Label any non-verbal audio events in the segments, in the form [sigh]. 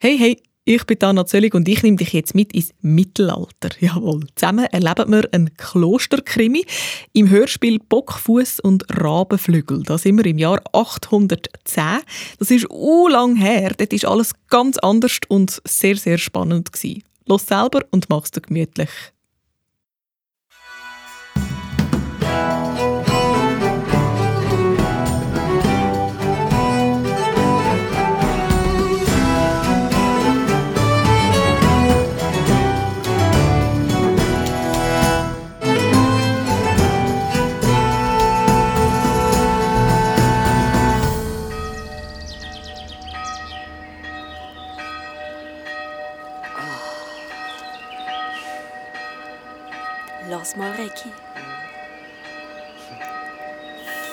Hey, hey, ich bin Anna Zöllig und ich nehme dich jetzt mit ins Mittelalter. [laughs] Jawohl, zusammen erleben wir einen Klosterkrimi im Hörspiel Bockfuß und Rabenflügel. Da sind wir im Jahr 810. Das ist lang her. Dort ist alles ganz anders und sehr, sehr spannend. Los selber und mach's dir gemütlich. Lass mal, Regi.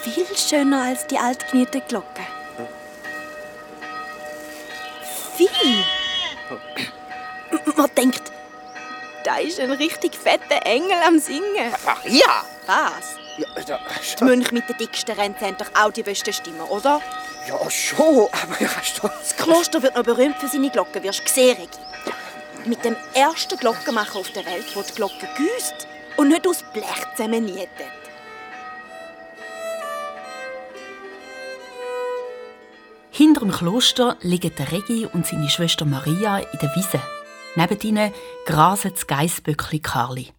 Viel schöner als die altgenierte Glocke. Viel. Man denkt, da ist ein richtig fetter Engel am Singen. Ach ja! Was? Ja, da, Die Mönche mit den dicksten Ränzen haben doch auch die besten Stimmen, oder? ja schon, aber ja. Das Kloster wird noch berühmt für seine Glocken, wirst du sehen, Regi. Mit dem ersten Glockenmacher auf der Welt, der die Glocke güsst und nicht aus Blech zusammennietet. Hinter dem Kloster liegen der Regi und seine Schwester Maria in der Wiese. Neben ihnen grasen das Geissböckli Karli.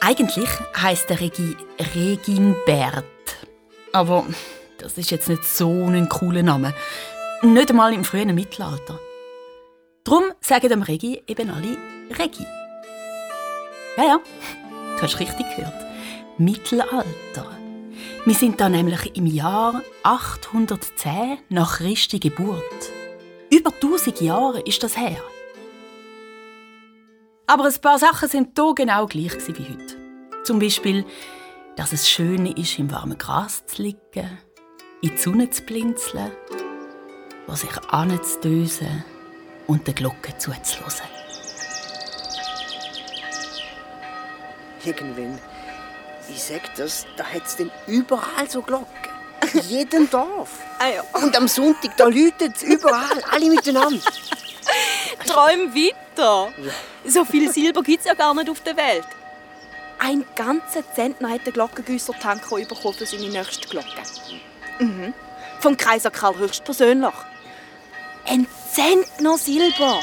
Eigentlich heißt der Regi Reginbert. Aber das ist jetzt nicht so ein cooler Name. Nicht einmal im frühen Mittelalter. Drum sagen dem Regi eben alle Regi. Ja, ja, du hast richtig gehört. Mittelalter. Wir sind da nämlich im Jahr 810 nach Christi Geburt. Über 1000 Jahre ist das her. Aber ein paar Sachen sind hier genau gleich wie heute. Zum Beispiel, dass es schön ist, im warmen Gras zu liegen, in die Sonne zu blinzeln, sich anzudösen und der Glocke zuzuhören. Irgendwann, ich sag das, da hat's denn überall so Glocken. In jedem Dorf. [laughs] Ah ja. Und am Sonntag, da läutet's überall, alle miteinander. [laughs] Träum weiter. So viel Silber gibt es ja gar nicht auf der Welt. Ein ganzer Zentner hat der Glockengüsser Tanko bekommen für seine nächste Glocke. Mhm. Vom Kaiser Karl höchstpersönlich. Ein Zentner Silber.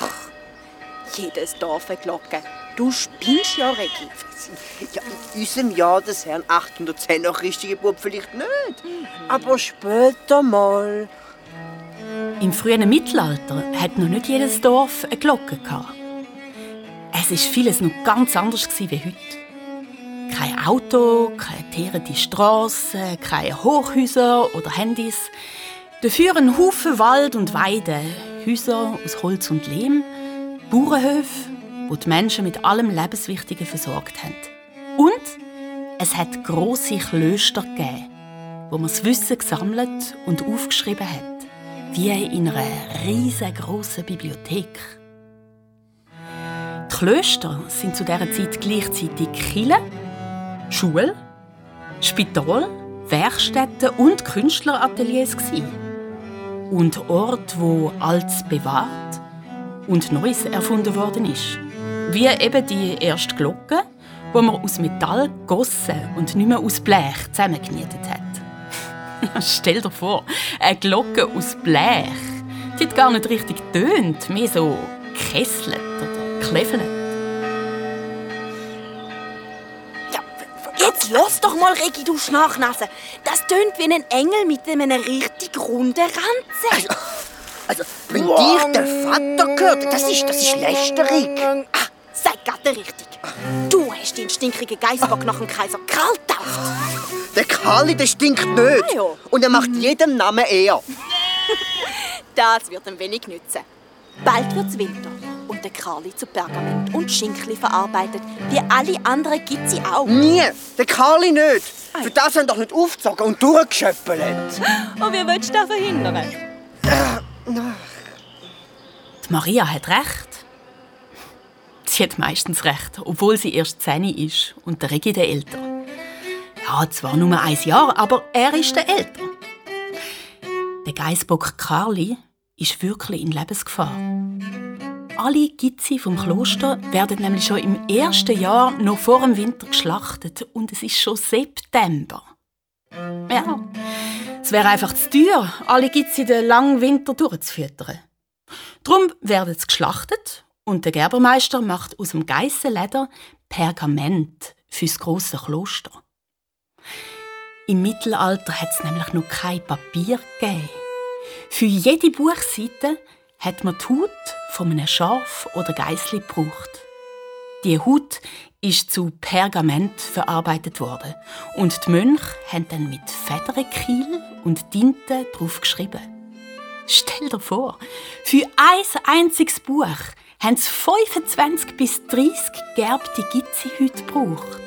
Ach, jedes Dorf eine Glocke. Du spinnst ja, Regi. Ja, in unserem Jahr des Herrn 810 nach Christi Geburt vielleicht nicht. Aber später mal. Im frühen Mittelalter hat noch nicht jedes Dorf eine Glocke gehabt. Es ist vieles noch ganz anders gewesen wie heute. Kein Auto, keine teerende Straße, keine Hochhäuser oder Handys. Dafür ein Haufen Wald und Weide, Häuser aus Holz und Lehm, Bauernhöfe, wo die Menschen mit allem Lebenswichtigen versorgt haben. Und es hat große Klöster gegeben, wo man das Wissen gesammelt und aufgeschrieben hat wie in einer riesengroßen Bibliothek. Die Klöster sind zu dieser Zeit gleichzeitig Kirche, Schule, Spital, Werkstätten und Künstlerateliers. Und Ort, wo Altes bewahrt und Neues erfunden worden ist. Wie eben die erste Glocke, wo man aus Metall gegossen und nicht mehr aus Blech zusammengenietet hat. [laughs] Stell dir vor, eine Glocke aus Blech. Die hat gar nicht richtig tönt, mehr so kesselt oder kleffelt. Ja, jetzt lass doch mal, Regi, du Schnarchnase. Das tönt wie ein Engel mit einem richtig runden Ranzen. Also, wenn dir der Vater gehört, das ist, das ist lästerig. Ah, sei gerade richtig. Du hast den stinkigen Geißbock nach dem Kaiser Karl getauft. Der Karli, der stinkt nicht. Ah, ja. Und er macht jedem Namen eher. [laughs] Das wird ihm wenig nützen. Bald wird's Winter und der Karli zu Pergament und Schinkli verarbeitet. Wie alle anderen gibt sie auch. Nie. Der Karli nicht. Für das haben doch nicht aufgezogen und durchgeschöppelt. [laughs] Und wie willst du das verhindern? Die Maria hat recht. Sie hat meistens recht, obwohl sie erst 10 ist und der Regi der Älter. Ja, zwar nur ein Jahr, aber er ist der Älter. Der Geißbock Karli ist wirklich in Lebensgefahr. Alle Gizzi vom Kloster werden nämlich schon im ersten Jahr noch vor dem Winter geschlachtet und es ist schon September. Ja, es wäre einfach zu teuer, alle Gizzi den langen Winter durchzufüttern. Darum werden sie geschlachtet und der Gerbermeister macht aus dem Geissenleder Pergament fürs große Kloster. Im Mittelalter hat es nämlich noch kein Papier gegeben. Für jede Buchseite hat man die Haut von einem Schaf oder Geissli gebraucht. Die Haut ist zu Pergament verarbeitet worden und die Mönche haben dann mit Federkiel und Tinte drauf geschrieben. Stell dir vor, für ein einziges Buch haben sie 25 bis 30 gerbte Gizzi-Hüte gebraucht.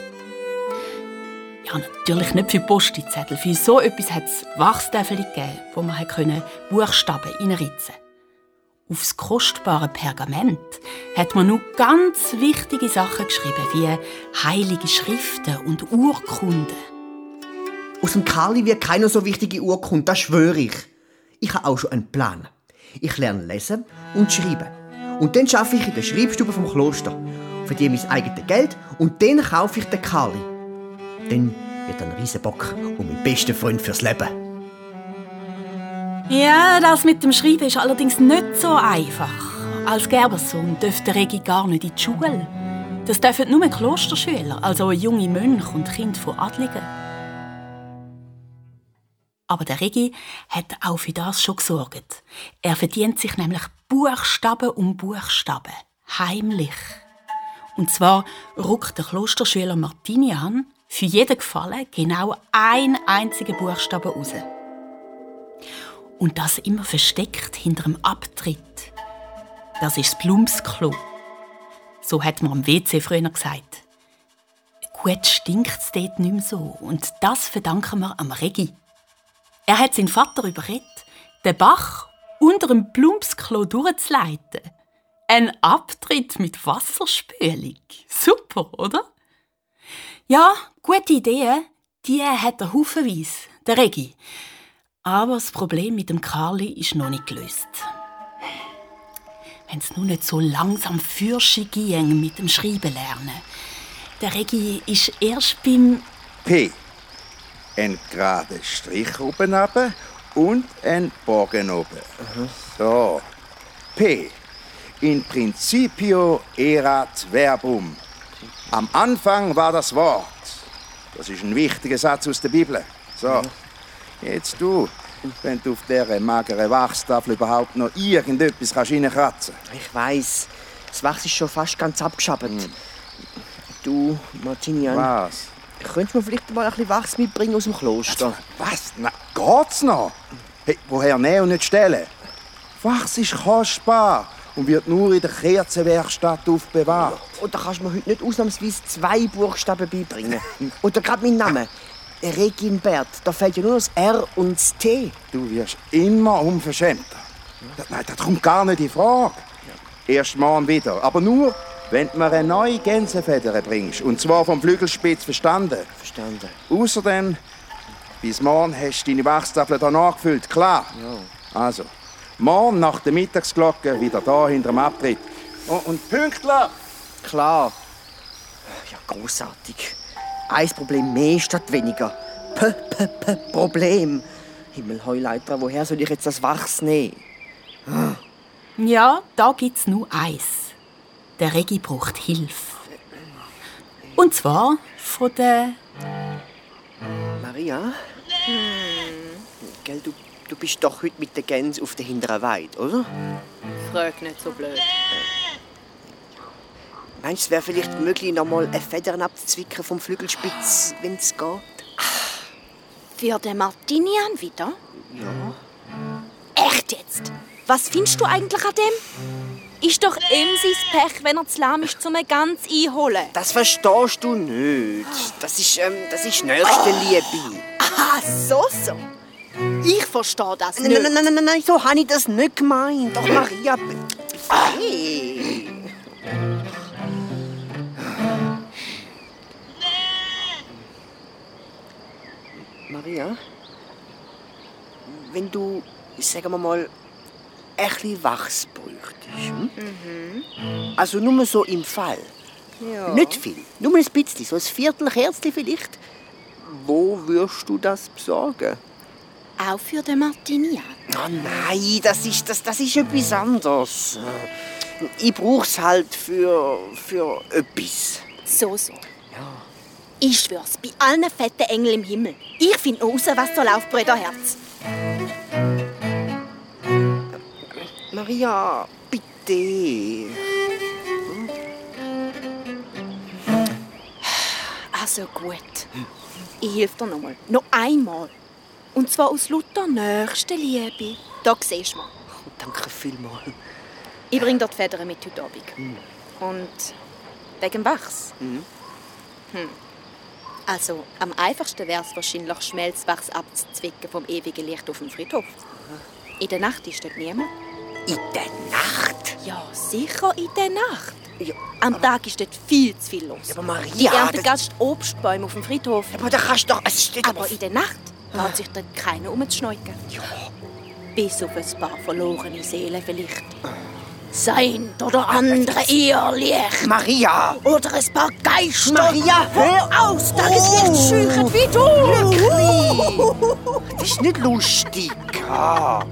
Ja, natürlich nicht für Postizettel. Für so etwas hat es Wachstäfel gegeben, wo man Buchstaben reinritzen konnte. Aufs kostbare Pergament hat man nur ganz wichtige Sachen geschrieben, wie heilige Schriften und Urkunden. Aus dem Kali wird keine so wichtige Urkunde, das schwöre ich. Ich habe auch schon einen Plan. Ich lerne lesen und schreiben. Und dann arbeite ich in der Schreibstube vom Kloster. Verdiene mein eigenes Geld und dann kaufe ich den Kali. Dann wird ein Riesenbock und mein bester Freund fürs Leben. Ja, das mit dem Schreiben ist allerdings nicht so einfach. Als Gerbersohn dürfte Regi gar nicht in die Schule. Das dürfen nur Klosterschüler, also junge Mönche und Kinder von Adligen. Aber der Regi hat auch für das schon gesorgt. Er verdient sich nämlich Buchstaben um Buchstaben. Heimlich. Und zwar ruckt der Klosterschüler Martinian für jeden Gefallen genau ein einzigen Buchstaben raus. Und das immer versteckt hinter dem Abtritt. Das ist das Plumpsklo. So hat man am WC früher gesagt. Gut stinkt es dort nicht mehr so. Und das verdanken wir am Regi. Er hat seinen Vater überredet, den Bach unter dem Plumpsklo durchzuleiten. Ein Abtritt mit Wasserspülung. Super, oder? Ja, gute Ideen, die hat er haufenweise, der Regi. Aber das Problem mit dem Carly ist noch nicht gelöst. Wenn es nur nicht so langsam Fürsche ging mit dem Schreiben lernen. Der Regi ist erst beim P. Ein gerader Strich oben runter und ein Bogen oben. Mhm. So. P. In principio erat verbum. Am Anfang war das Wort. Das ist ein wichtiger Satz aus der Bibel. So. Mhm. Jetzt du, wenn du auf dieser mageren Wachstafel überhaupt noch irgendetwas reinkratzen kannst. Ich weiß, das Wachs ist schon fast ganz abgeschabt. Hm. Du, Martinian. Was? Könntest du mir vielleicht mal ein bisschen Wachs mitbringen aus dem Kloster? Was? Na, geht's noch? Hey, woher nehmen und nicht stellen? Wachs ist kostbar und wird nur in der Kerzenwerkstatt aufbewahrt. Und da kannst du mir heute nicht ausnahmsweise zwei Buchstaben beibringen. [laughs] Oder gerade meinen Namen. Reginbert, da fällt ja nur das R und das T. Du wirst immer unverschämter. Nein, das kommt gar nicht in Frage. Erst morgen wieder. Aber nur, wenn du mir eine neue Gänsefeder bringst. Und zwar vom Flügelspitz verstanden. Verstanden. Außerdem, bis morgen hast du deine Wachstafel hier nachgefüllt, klar? Ja. Also, morgen nach der Mittagsglocke wieder da hinter dem Abtritt. Und, oh, und pünktlich! Klar. Ja, großartig. Ein Problem mehr statt weniger. P, P, P, Problem. Himmelheuleiter, woher soll ich jetzt das Wachs nehmen? Ja, da gibt's nur eins. Der Regi braucht Hilfe. Und zwar von der... Maria? Hm. Gell, du, du bist doch heute mit der Gänse auf der hinteren Weide, oder? Frag nicht so blöd. Meinst du, es wäre vielleicht möglich, noch mal eine Federn abzuzwicken vom Flügelspitz, wenn es geht? Für den Martinian wieder? Ja. Echt jetzt? Was findest du eigentlich an dem? Ist doch ihm sein Pech, wenn er zu lahm ist, um eine ganz einholen. Das verstehst du nicht. Das ist, ähm, das ist nächste Liebe. Ah, so, so. Ich verstehe das nicht. Nein, nein, nein, nein, nein, so habe ich das nicht gemeint. Doch, Maria... Hey. Maria, wenn du, sagen wir mal, ein bisschen Wachs bräuchtest. Hm? Also nur so im Fall. Ja. Nicht viel, nur ein bisschen, so ein Viertelkerzchen vielleicht. Wo wirst du das besorgen? Auch für den Martinian. Oh nein, das ist, das, das ist etwas anderes. Ich brauch's halt für, für etwas. So, so. Ich schwör's, bei allen fetten Engeln im Himmel. Ich find noch raus, was da läuft, Brüderherz. Maria, bitte. Also gut. Ich helfe dir nochmal. Noch einmal. Und zwar aus lauter Nächstenliebe. Da siehst du mal. Oh, danke vielmals. Ich bring dir die Federn mit heute Abend. Und wegen dem Wachs? Hm. Also, am einfachsten wäre es wahrscheinlich, Schmelzwachs abzuzwicken vom ewigen Licht auf dem Friedhof. In der Nacht ist dort niemand. In der Nacht? Ja, sicher in der Nacht. Ja, Am Tag ist dort viel zu viel los. aber Maria, Die ernten das- ganz Obstbäume auf dem Friedhof. aber da kannst du doch... Es steht Aber in der Nacht traut sich dort keiner umzuschneuken. Ja. Bis auf ein paar verlorene Seelen vielleicht. Sein oder andere Irrlicht. Maria! Oder ein paar Geister. Maria, hör aus, Tageslicht scheuchen wie du. [laughs] Das ist nicht lustig. Ah.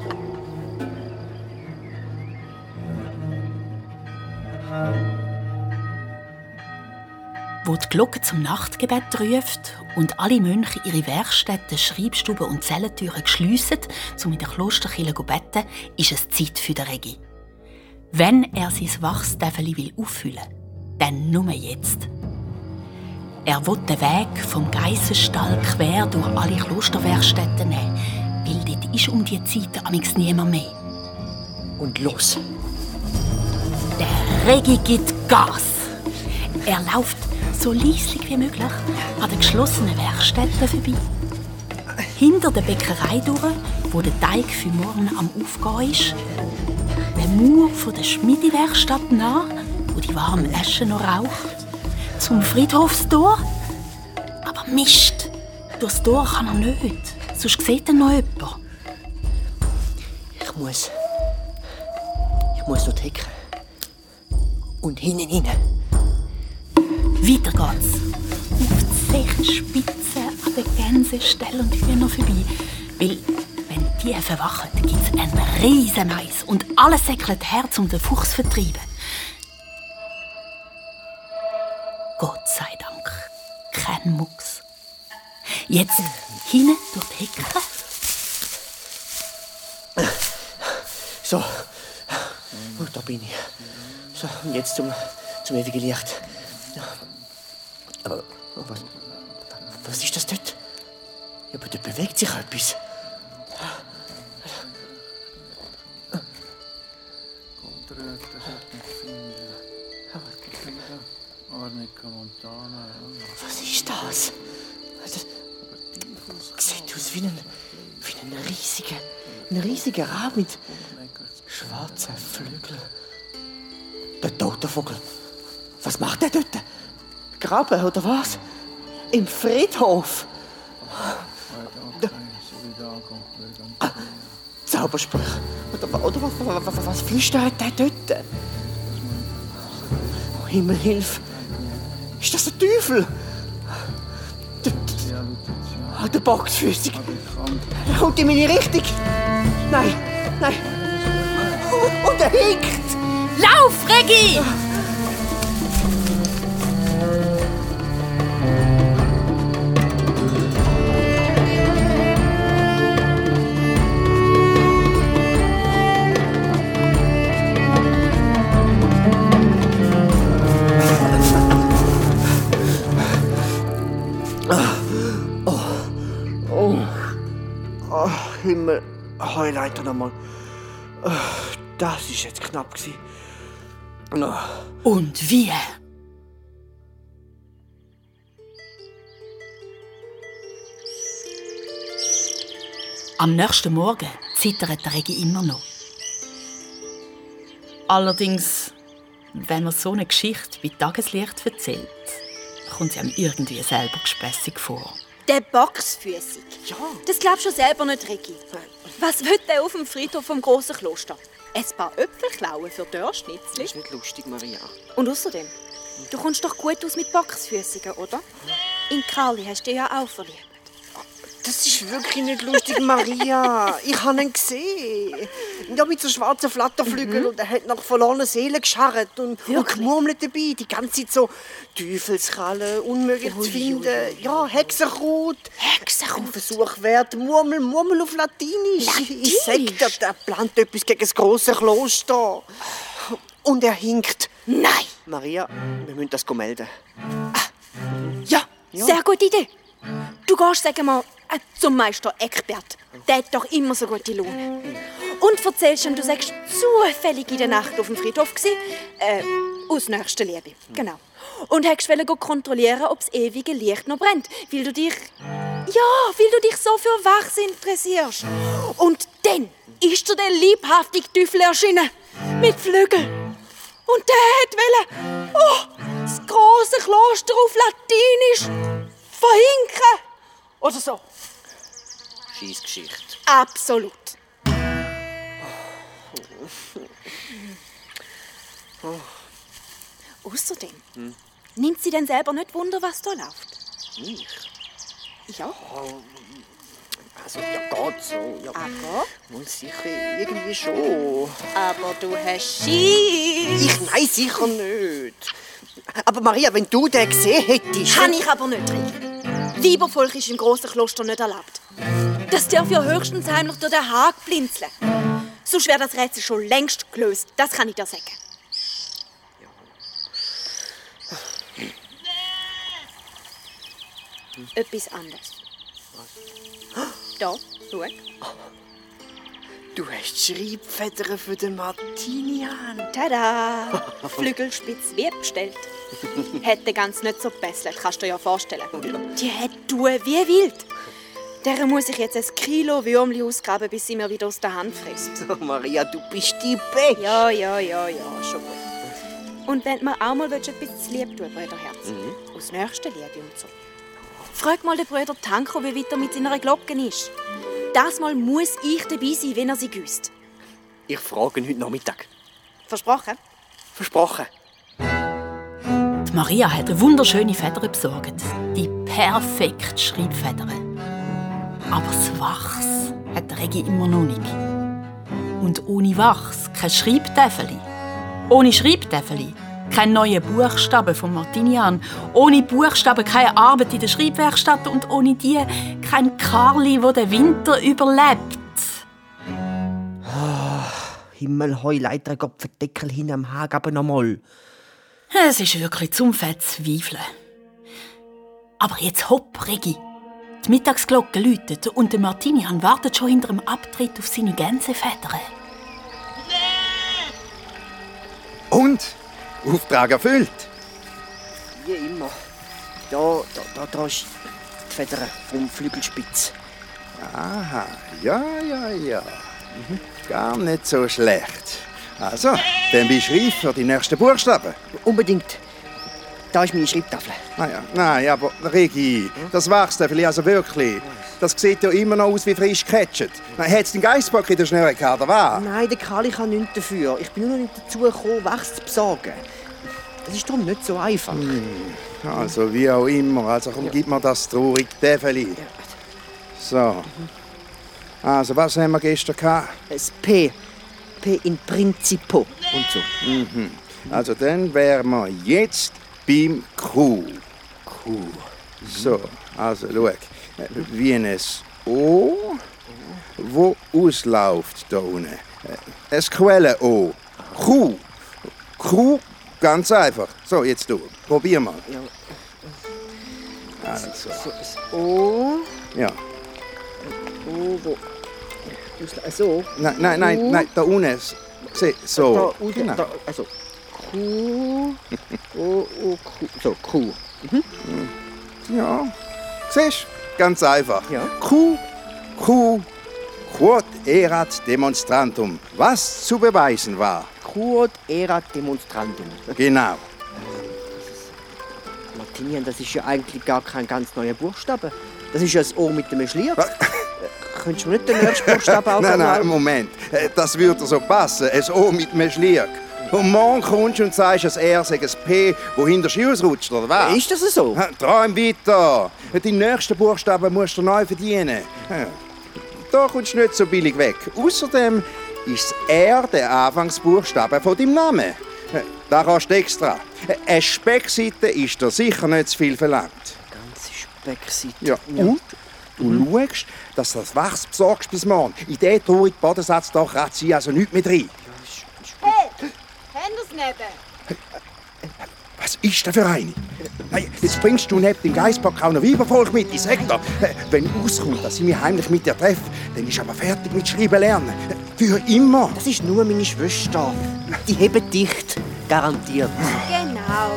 Wo die Glocke zum Nachtgebet ruft und alle Mönche ihre Werkstätten, Schreibstuben und Zellentüren schliessen, um in der Klosterkirche zu beten, ist es Zeit für den Regi. Wenn er sein Wachstäfeli will auffüllen, dann nur jetzt. Er will den Weg vom Geissenstall quer durch alle Klosterwerkstätten nehmen, weil dort ist um die Zeit amigs niemand mehr. Und los. Der Regi gibt Gas. Er läuft so leislich wie möglich an den geschlossenen Werkstätten vorbei. Hinter der Bäckerei durch, wo der Teig für morgen am Aufgehen ist. Den Mauer von der Schmiedewerkstatt nach, wo die warme Asche noch raucht. Zum Friedhofstor. Aber Mist, durchs Tor kann er nicht. Sonst sieht er noch jemand. Ich muss... Ich muss dort Hecke. Und hinten hinein. Weiter geht's. Auf die Zechenspitze an den Gänseställen und Hühnern vorbei. Weil, wenn die verwachen, gibt's einen riesen Mais und alles säckelt her, um den Fuchs zu vertreiben. Gott sei Dank, kein Mucks. Jetzt hinten durch die Hecke. So. Oh, da bin ich. So, und jetzt zum, zum ewigen Licht. Aber was, was ist das dort? Ja, aber dort bewegt sich etwas. Was ist das? das sieht aus wie ein, wie ein riesiger, ein riesiger Rab mit schwarzen Flügeln. Der tote Vogel. Was macht der dort? Graben oder was? Im Friedhof. Zauberspruch. Oder, oder was, was, flüstert der dort? Oh, Himmel, hilf! Ist das der Teufel? Der, der, ah, der Boxfüßig. Er kommt in meine Richtung. Nein, nein. Oh, Und er hinkt. Lauf, Regi! Heuleiter nochmal. Oh, Das ist jetzt knapp gewesen. Oh. Und wie? Am nächsten Morgen zittert der Regi immer noch. Allerdings, wenn man so eine Geschichte bei Tageslicht erzählt, kommt sie einem irgendwie selber gespässig vor. Der Boxfüßig. Ja. Das glaubst du selber nicht, Ricky. Was will der auf dem Friedhof vom großen Kloster? ein paar Äpfel klauen für Dörrschnitzli. Das ist nicht lustig, Maria. Und außerdem, du kommst doch gut aus mit Boxfüßigen, oder? In Carly hast du ja auch verliebt. Das ist wirklich nicht lustig, Maria. Ich habe ihn gesehen. Ja, mit so schwarzen Flatterflügeln und er hat nach verlorenen Seelen gescharrt und, und gemurmelt dabei. Die ganze Zeit so Teufelskrallen, unmöglich zu finden. Ja, Hexenkraut. Hexenkraut. Versuch wert. Murmel, Murmel auf Latinisch. Ich sag dir, der plant etwas gegen das große Kloster. Und er hinkt. Nein! Maria, wir müssen das melden. Ja, sehr gute Idee. Du gehst, sagen wir, äh, zum Meister Eckbert. Der hat doch immer so gute Laune. Und erzählst ihm, du sagst zufällig in der Nacht auf dem Friedhof gsi, äh, aus nächster Liebe. Genau. Und hast wollen kontrollieren, ob das ewige Licht noch brennt, weil du dich, ja, weil du dich so für Wachs interessierst. Und dann ist dir der liebhaftige Teufel erschienen, mit Flügeln. Und der wollen, oh, das große Kloster auf Latinisch verhinken. Oder so. Scheissgeschichte. Absolut. Außerdem nimmt sie denn selber nicht Wunder, was da läuft. Ich? Ja, Also, ja, geht so. Ja, aber, wohl sicher irgendwie schon. aber du hast Schiss. Ich, nein, sicher nicht. Aber Maria, wenn du den gesehen hättest... Kann ich aber nicht, Rick. Weibervolk ist im grossen Kloster nicht erlaubt. Das darf ja höchstens heimlich durch den Haag blinzeln. Sonst wäre das Rätsel schon längst gelöst. Das kann ich dir sagen. Etwas anderes. Da, schau. Du hast Schreibfedern für den Martinian. Tada! [laughs] Flügelspitz wie bestellt. [laughs] Hätte ganz nicht so gebesselt, kannst du dir ja vorstellen. Die hat tun wie wild. Der muss ich jetzt ein Kilo Würmli ausgraben, bis sie mir wieder aus der Hand frisst. Oh, Maria, du bist die Beste. Ja, ja, ja, ja, schon gut. Und wenn du mir auch mal etwas zu lieb tun Brüderherz, aus nächster Liebe und so. Frag mal den Bruder Tanko, wie weit er mit seiner Glocke ist. Das Mal muss ich dabei sein, wenn er sie güsst. Ich frage ihn heute Nachmittag. Versprochen? Versprochen. Die Maria hat eine wunderschöne Feder besorgt. Die perfekte Schreibfeder. Aber das Wachs hat Regi immer noch nicht. Und ohne Wachs kein Schreibtäfeli. Ohne Schreibtäfeli kein neue Buchstaben von Martinian. Ohne Buchstaben keine Arbeit in der Schreibwerkstatt und ohne die kein Karli, wo den Winter überlebt. Himmelhoi, leider Gott verdeckel hin am Hag, aber nochmal. Es ist wirklich zum Verzweifeln. Aber jetzt hopp, Regi. Die Mittagsglocke läutet und der Martinian wartet schon hinter dem Abtritt auf seine Gänsefedern. Und? Auftrag erfüllt. Wie immer. Da, da, da, da ist die Feder vom Flügelspitz. Aha, ja, ja, ja. Mhm. Gar nicht so schlecht. Also, dann beschreib für die nächsten Buchstaben. Unbedingt. Da ist meine Schreibtafel. Ah ja, nein, aber Regi, das wachst du vielleicht also wirklich. Das sieht ja immer noch aus wie frisch gecatcht. Hat es den Geissbock in der Schnurre gehabt, oder was? Nein, der Kali kann nichts dafür. Ich bin nur noch nicht dazu gekommen, Wachs zu besorgen. Das ist darum nicht so einfach. Also, wie auch immer. Also, komm, gib mir das traurige Täfeli. So. Also, was haben wir gestern gehabt? Das P. P in Principo. Und so. Also, dann wären wir jetzt beim Q. Q. So, also, schau. Äh, Wie ein O, wo ausläuft da unten. Äh, Ein Quellen-O. Q. Q, ganz einfach. So, jetzt du. Probier mal. Also, So, das O. ja. O, wo. Ausla- So. Nein, nein, nein, nein, da unten. Da, so. aus, Genau. da, also. Q. O, O, Q. So, Q. Ja. Siehst Ganz einfach. Ja. Q, Q, quod erat demonstrantum. Was zu beweisen war. Quod erat demonstrandum. Genau. Martinian, das ist ja eigentlich gar kein ganz neuer Buchstabe. Das ist ja das O mit dem Schlier. Könntest du mir nicht den nächsten Buchstaben auch [laughs] Nein, nein, Moment. Äh, Das würde so passen. Ein O mit einem Schlieg. Und morgen kommst du und sagst, ein R sei ein P, wo hinter Ski ausrutscht, oder was? Ist das so? Träum weiter. Die nächsten Buchstaben musst du neu verdienen. Da kommst du nicht so billig weg. Außerdem ist das R der Anfangsbuchstabe von deinem Namen. Ja, Da kannst du extra. Eine Speckseite ist dir sicher nicht zu viel verlangt. Ganze Speckseite. Ja, und du schaust, dass du das Wachs besorgst bis morgen. In diesen traurigen Bodensatz da kratzt sie also nichts mehr rein. Hey, neben? Was ist denn für eine? Hey, jetzt bringst du neben dem Geissbock auch noch Weibervolk mit. Ich sag dir, äh, wenn rauskommt, dass ich mich heimlich mit dir treffe, dann ist aber fertig mit Schreiben lernen. Für immer. Das ist nur meine Schwester. Die heben dicht. Garantiert. Genau.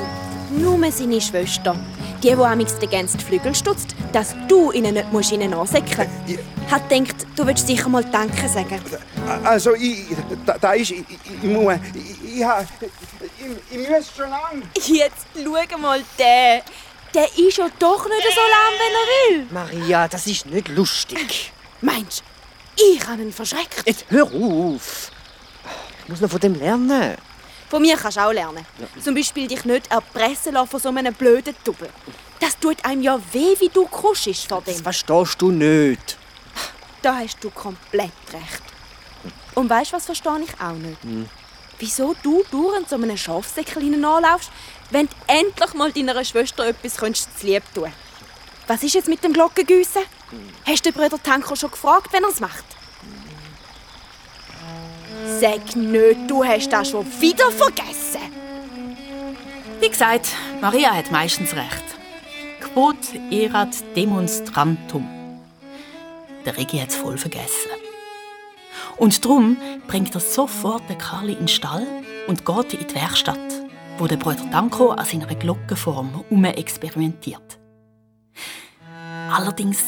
Nur seine Schwester. Die, die amigs den die Flügel stutzt, dass du ihnen nicht musst ihnen ansäckeln Ja. Hat gedacht, du würdest sicher mal Danke sagen. Also, ich, da, da ist, ich, ich, ich muss, ich, ich, ha- ich, ich muss schon lang. Jetzt schau mal den. Der ist ja doch nicht so lahm, wenn er will. Maria, das ist nicht lustig. Meinst du, ich habe ihn verschreckt? Jetzt hör auf. Ich muss noch von dem lernen. Von mir kannst du auch lernen. Zum Beispiel dich nicht erpressen lassen von so einem blöden Double. Das tut einem ja weh, wie du kuschst vor Das dem. verstehst du nicht. Da hast du komplett recht. Und weißt du, was verstehe ich auch nicht? Wieso du dauernd so einem Schafsäckchen anlaufst, wenn du endlich mal deiner Schwester etwas könntest zu lieb tun Was ist jetzt mit dem Glockengüssen? Hast du den Bruder Tanko schon gefragt, wenn er es macht? Sag nicht, du hast das schon wieder vergessen. Wie gesagt, Maria hat meistens recht. Quod erat demonstrantum. Der hat es voll vergessen. Und darum bringt er sofort den Karli in den Stall und geht in die Werkstatt, wo der Bruder Danko an seiner Glockenform experimentiert. Allerdings,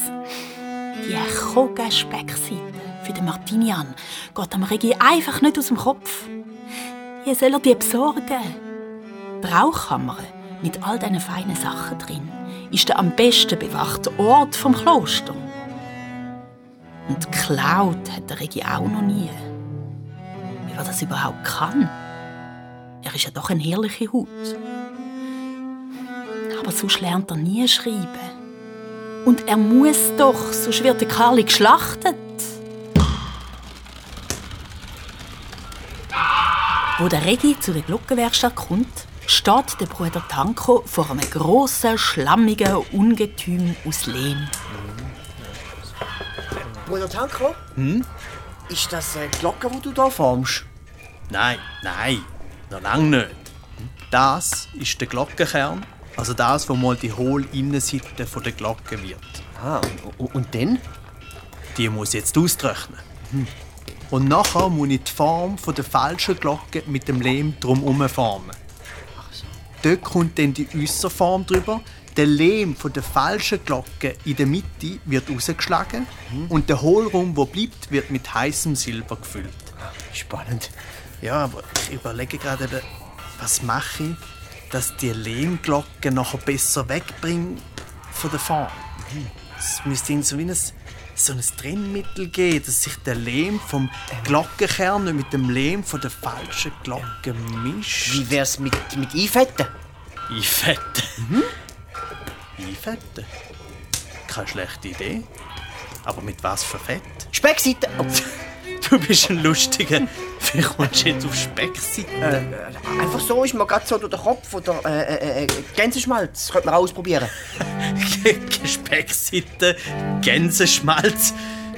die Koga-Speckseite für den Martinian geht am Regi einfach nicht aus dem Kopf. Wie soll er die besorgen? Die Rauchkammer mit all diesen feinen Sachen drin ist der am besten bewachte Ort vom Kloster. Und geklaut hat der Regi auch noch nie. Wie er das überhaupt kann. Er ist ja doch eine herrliche Haut. Aber sonst lernt er nie schreiben. Und er muss doch, sonst wird der Karli geschlachtet. Wo der Regi zu der Glockenwerkstatt kommt, steht der Bruder Tanko vor einem grossen, schlammigen Ungetüm aus Lehm. Bruder Tanko? Hm? Ist das eine Glocke, die du da formst? Nein, nein, noch lange nicht. Das ist der Glockenkern, also das, wo mal die hohle Innenseite von der Glocke wird. Ah, und, und dann? Die muss jetzt austrocknen. Und nachher muss ich die Form von der falschen Glocke mit dem Lehm drumherum formen. Dort kommt dann die Äußerform drüber. Der Lehm von der falschen Glocke in der Mitte wird rausgeschlagen und der Hohlraum, wo bleibt, wird mit heißem Silber gefüllt. Spannend. Ja, aber ich überlege gerade, eben, was mache ich, dass die Lehmglocke nachher besser wegbringe von der Form. Es müsste ihnen so wie ein, so ein Trennmittel geben, dass sich der Lehm vom Glockenkern nicht mit dem Lehm von der falschen Glocke mischt. Wie wär's mit, mit Einfetten? Einfetten. Einfetten? Keine schlechte Idee. Aber mit was für Fett? Speckseite? Oh, [laughs] Du bist ein Lustiger. Wie kommst du jetzt auf Speckseite? äh, einfach so ist mir gerade so durch den Kopf. Oder äh, äh, äh, Gänseschmalz. Das könnte man ausprobieren. [laughs] Speckseite, Gänseschmalz.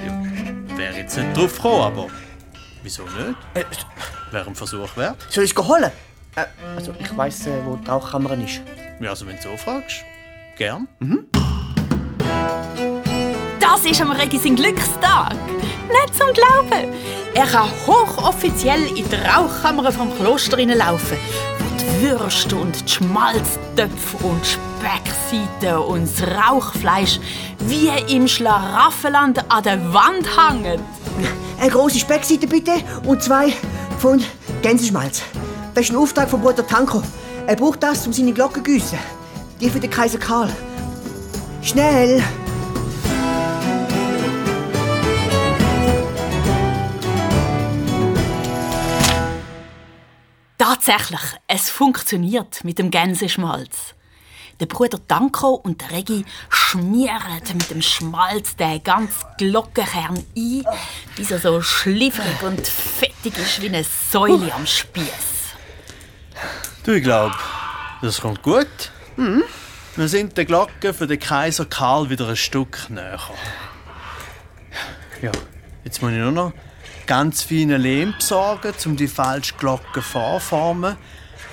Ja, Wäre jetzt nicht drauf gekommen, aber wieso nicht? Äh, Wäre ein Versuch wert. soll ich es holen? Äh, also, ich weiss, äh, wo die Rauchkammer ist. Ja, also wenn du so fragst, gern. Das ist am Regi sein Glückstag. Nicht zum Glauben. Er kann hochoffiziell in die Rauchkammer vom Kloster hineinlaufen, wo die Würste und die Schmalztöpfe und Speckseiten und das Rauchfleisch wie im Schlaraffenland an der Wand hängen. Eine große Speckseite bitte und zwei Pfund Gänseschmalz. Das ist ein Auftrag von Bruder Tanko. Er braucht das, um seine Glocke zu gießen. Die für den Kaiser Karl. Schnell! Tatsächlich, es funktioniert mit dem Gänseschmalz. Der Bruder Danko und der Regi schmieren mit dem Schmalz den ganzen Glockenkern ein, bis er so schliffrig und fettig ist wie eine Säule am Spieß. Du, ich glaube, das kommt gut. Mhm. Wir sind der Glocke für den Kaiser Karl wieder ein Stück näher. Ja, jetzt muss ich nur noch ganz feine Lehm besorgen, um die falsche Glocke vorformen.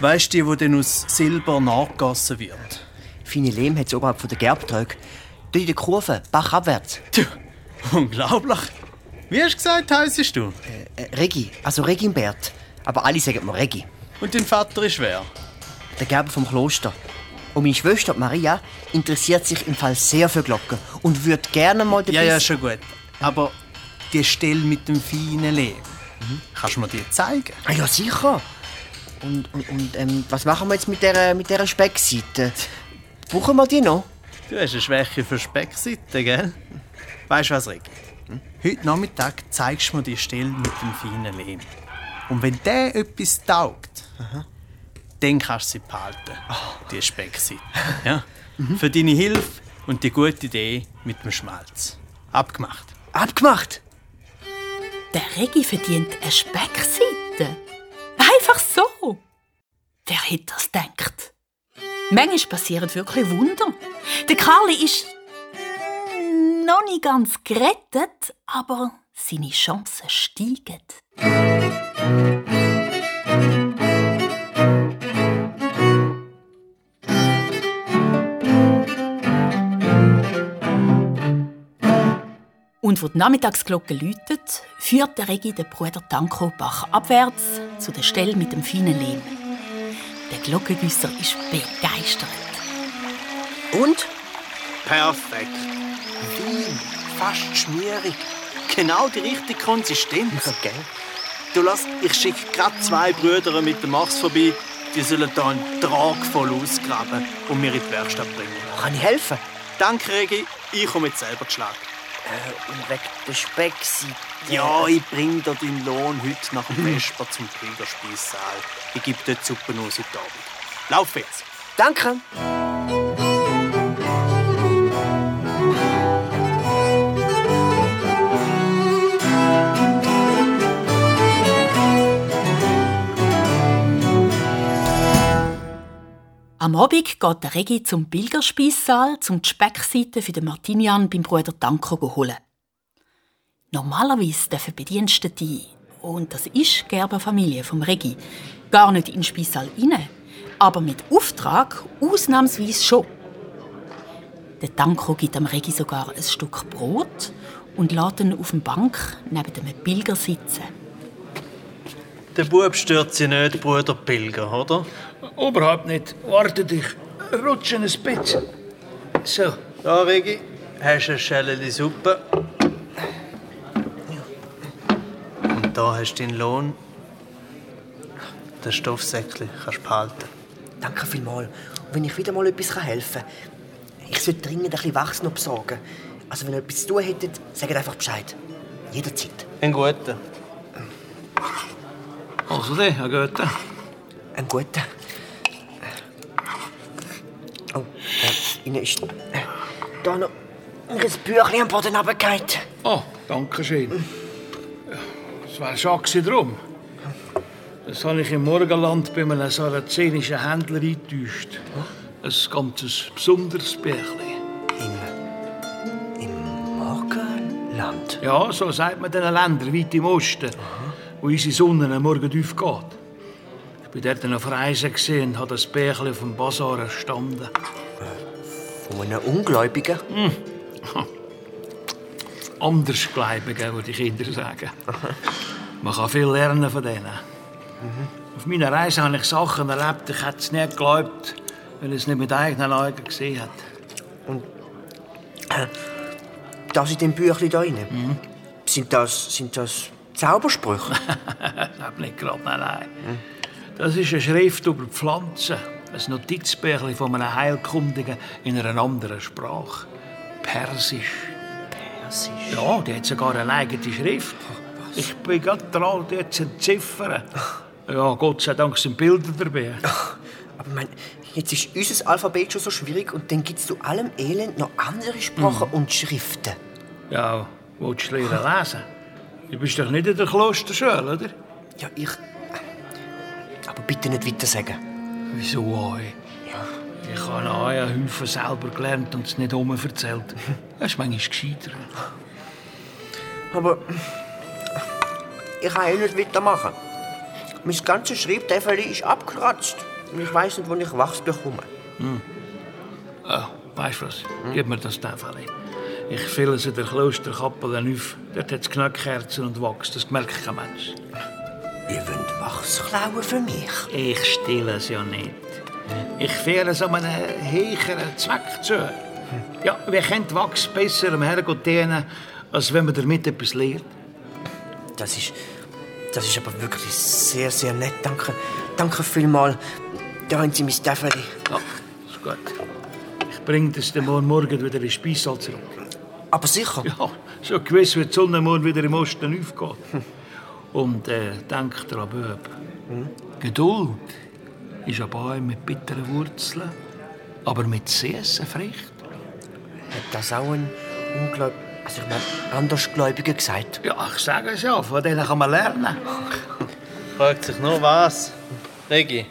Weißt du, die, die dann aus Silber nachgegossen wird? Feine Lehm hat es oberhalb von der Gerbtröge. In der Kurve, bachabwärts. Tja, unglaublich. Wie hast du gesagt, heisst du? Äh, Regi, also Regimbert. Aber alle sagen mir Regi. Und dein Vater ist wer? Der Gerber vom Kloster. Und meine Schwester Maria interessiert sich im Fall sehr für Glocken und würde gerne mal Ja, ja, schon gut. Aber die Stelle mit dem feinen Lehm, kannst du mir die zeigen? Ah, ja, sicher. Und, und, und ähm, was machen wir jetzt mit dieser, mit dieser Speckseite? Brauchen wir die noch? Du hast eine Schwäche für Speckseiten, gell? Weißt du was, Rick? Heute Nachmittag zeigst du mir die Stelle mit dem feinen Lehm. Und wenn der etwas taugt, dann kannst du sie behalten, die Speckseite. Ja? Für deine Hilfe und die gute Idee mit dem Schmalz. Abgemacht. Abgemacht! Der Regi verdient eine Speckseite. Einfach so. Wer hätte das gedacht? Manchmal passieren wirklich Wunder. Der Karli ist noch nicht ganz gerettet, aber seine Chancen steigen. Und wo die Nachmittagsglocke läutet, führt der Regi den Bruder Danko Bach abwärts zu der Stelle mit dem feinen Lehm. Der Glockengüsser ist begeistert. Und? Perfekt. Fein, fast schmierig. Genau die richtige Konsistenz. gell? Du lass, ich schicke gerade zwei Brüder mit dem Max vorbei. Die sollen da einen Trag voll ausgraben und mir in die Werkstatt bringen. Kann ich helfen? Danke, Regi. Ich komme jetzt selber zu Schlag. Äh, und wegen der Speckseite. Ja, ich bring dir deinen Lohn heute nach dem Vesper zum Pilgerspeissaal. Ich gebe dort die Suppe aus heute Abend. Lauf jetzt. Danke. Am Abend geht der Regi zum Pilgerspeissaal, um die Speckseite für den Martinian beim Bruder Danko holen. Normalerweise dürfen Bedienstete, und das ist die Gerberfamilie vom Regi, gar nicht in den Speissaal rein, aber mit Auftrag ausnahmsweise schon. Der Danko gibt am Regi sogar ein Stück Brot und lässt ihn auf der Bank neben dem Pilger sitzen. Der Bub stört sich nicht, Bruder Pilger, oder? Überhaupt nicht. Warte dich. Rutschen ein bisschen. So. Da, Regi, hast du eine Schelle Suppe. Und da hast du deinen Lohn. Das Stoffsäckchen kannst du behalten. Danke vielmals. Und wenn ich wieder mal etwas helfen kann, ich sollte dringend ein bisschen Wachs noch besorgen. Also wenn ihr etwas zu tun hättet, sagt einfach Bescheid. Jederzeit. Ein guter. Also, der, Herr Goethe. Ein guter. Oh, äh, ist äh, da noch ein Büchlein am Boden runtergefallen. Oh, danke schön. Es war schade drum. Das habe ich im Morgenland bei einem sarazenischen Händler eingetäuscht. Ein ganz besonderes Bärchen. Im, im Morgenland? Ja, so sagt man den Ländern weit im Osten, wo unsere Sonne am Morgen aufgeht. Ich war dort auf Reisen und habe das Bärchen auf dem Bazar erstanden. Von einem Ungläubigen? Andersgläubige, würde die Kinder sagen. [laughs] Man kann viel lernen von denen. Auf meiner Reise habe ich Sachen erlebt, ich hätte es nie geglaubt, wenn ich es nicht mit eigenen Augen gesehen hätte. Das in dem Büchlein da rein? Sind das, sind das Zaubersprüche? Ich glaube [laughs] nicht gerade, nein, nein. Das ist eine Schrift über Pflanzen. Ein Notizbüchlein von einem Heilkundigen in einer anderen Sprache. Persisch. Persisch? Ja, die hat sogar eine eigene Schrift. Ich bin gerade dran, die zu entziffern. Ja, Gott sei Dank sind Bilder dabei. [laughs] Aber mein, jetzt ist unser Alphabet schon so schwierig und dann gibt es zu allem Elend noch andere Sprachen und Schriften. Ja, willst du lernen lesen? Du bist doch nicht in der Klosterschule, oder? Ja, ich. Aber bitte nicht weiter sagen. Wieso euch? Ich habe auch einen Haufen selber gelernt und es nicht um erzählt. Das ist manchmal gescheiter. Aber ich kann eh nicht weitermachen. Mein ganzes Schreibtäfel ist abgekratzt. Und ich weiß nicht, wo ich Wachs bekomme. Oh, weißt du was? Gib mir das Tafel. Ich fülle es in der Klosterkappe auf. Dort hat es Knackkerzen und Wachs. Das merkt kein Mensch. Ihr wollt Wachs klauen für mich? Ich stille es ja nicht. Ich führe es um einen höheren Zweck zu. Ja, wir können Wachs besser am Herrgott dienen, als wenn man damit etwas lehrt. Das ist. Das ist aber wirklich sehr, sehr nett. Danke. Danke vielmals. Da haben Sie mein Täfel. Ja, ist gut. Ich bringe das dann morgen Morgen wieder in den Speissaal zurück. Aber sicher. Ja, so gewiss wird die Sonne morgen wieder im Osten aufgehen. Und äh, denk dran, Bub. Geduld ist ein Baum mit bitteren Wurzeln, aber mit süßen Früchten. Hat das auch ein Unglaub... Also ich meine, Andersgläubiger gesagt? Ja, ich sage es ja, von denen kann man lernen. [laughs] Fragt sich nur was. Regi,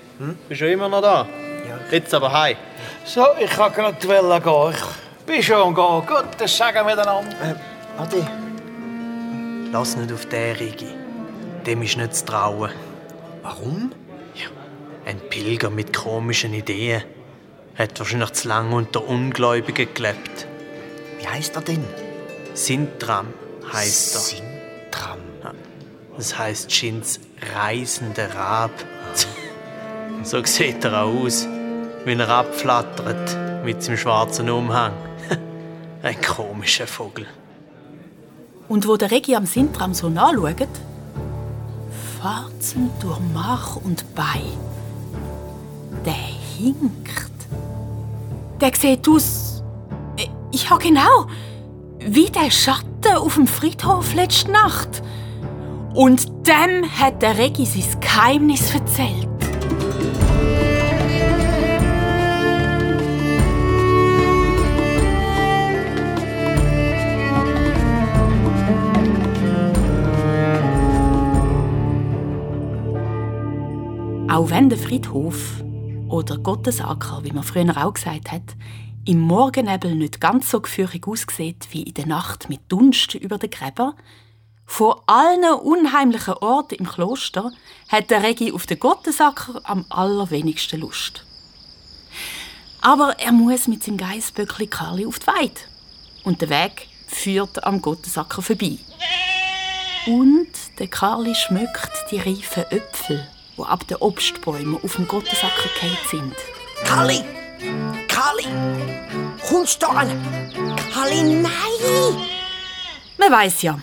bist du immer noch da? Ja. Jetzt aber heim. So, ich kann gerade gehen. Ich bin schon gehen. Gut, das sagen wir miteinander. Äh, Adi. Lass nicht auf den, Regi. Dem ist nicht zu trauen. Warum? Ein Pilger mit komischen Ideen. Hat wahrscheinlich zu lange unter Ungläubigen gelebt. Wie heißt er denn? Sintram heißt er. Sintram. Das heißt Schins reisender Rab. So sieht er auch aus, wenn er abflattert mit seinem schwarzen Umhang. [laughs] Ein komischer Vogel. Und wo der Regi am Sintram so nachschaut, Farzen durch Mach und Bein. Der hinkt. Der sieht aus. äh, Ja, genau. Wie der Schatten auf dem Friedhof letzte Nacht. Und dem hat der Regi sein Geheimnis erzählt. Auch wenn der Friedhof oder Gottesacker, wie man früher auch gesagt hat, im Morgennebel nicht ganz so geführig aussieht wie in der Nacht mit Dunst über den Gräber, von allen unheimlichen Orten im Kloster hat der Regi auf den Gottesacker am allerwenigsten Lust. Aber er muss mit seinem Geissböckli Karli auf die Weide. Und der Weg führt am Gottesacker vorbei. Und der Karli schmückt die reifen Äpfel, die ab den Obstbäumen auf dem Gottesacker gefallen sind. Kali! Kali! Kommst du an? Kali, nein! Man weiß ja,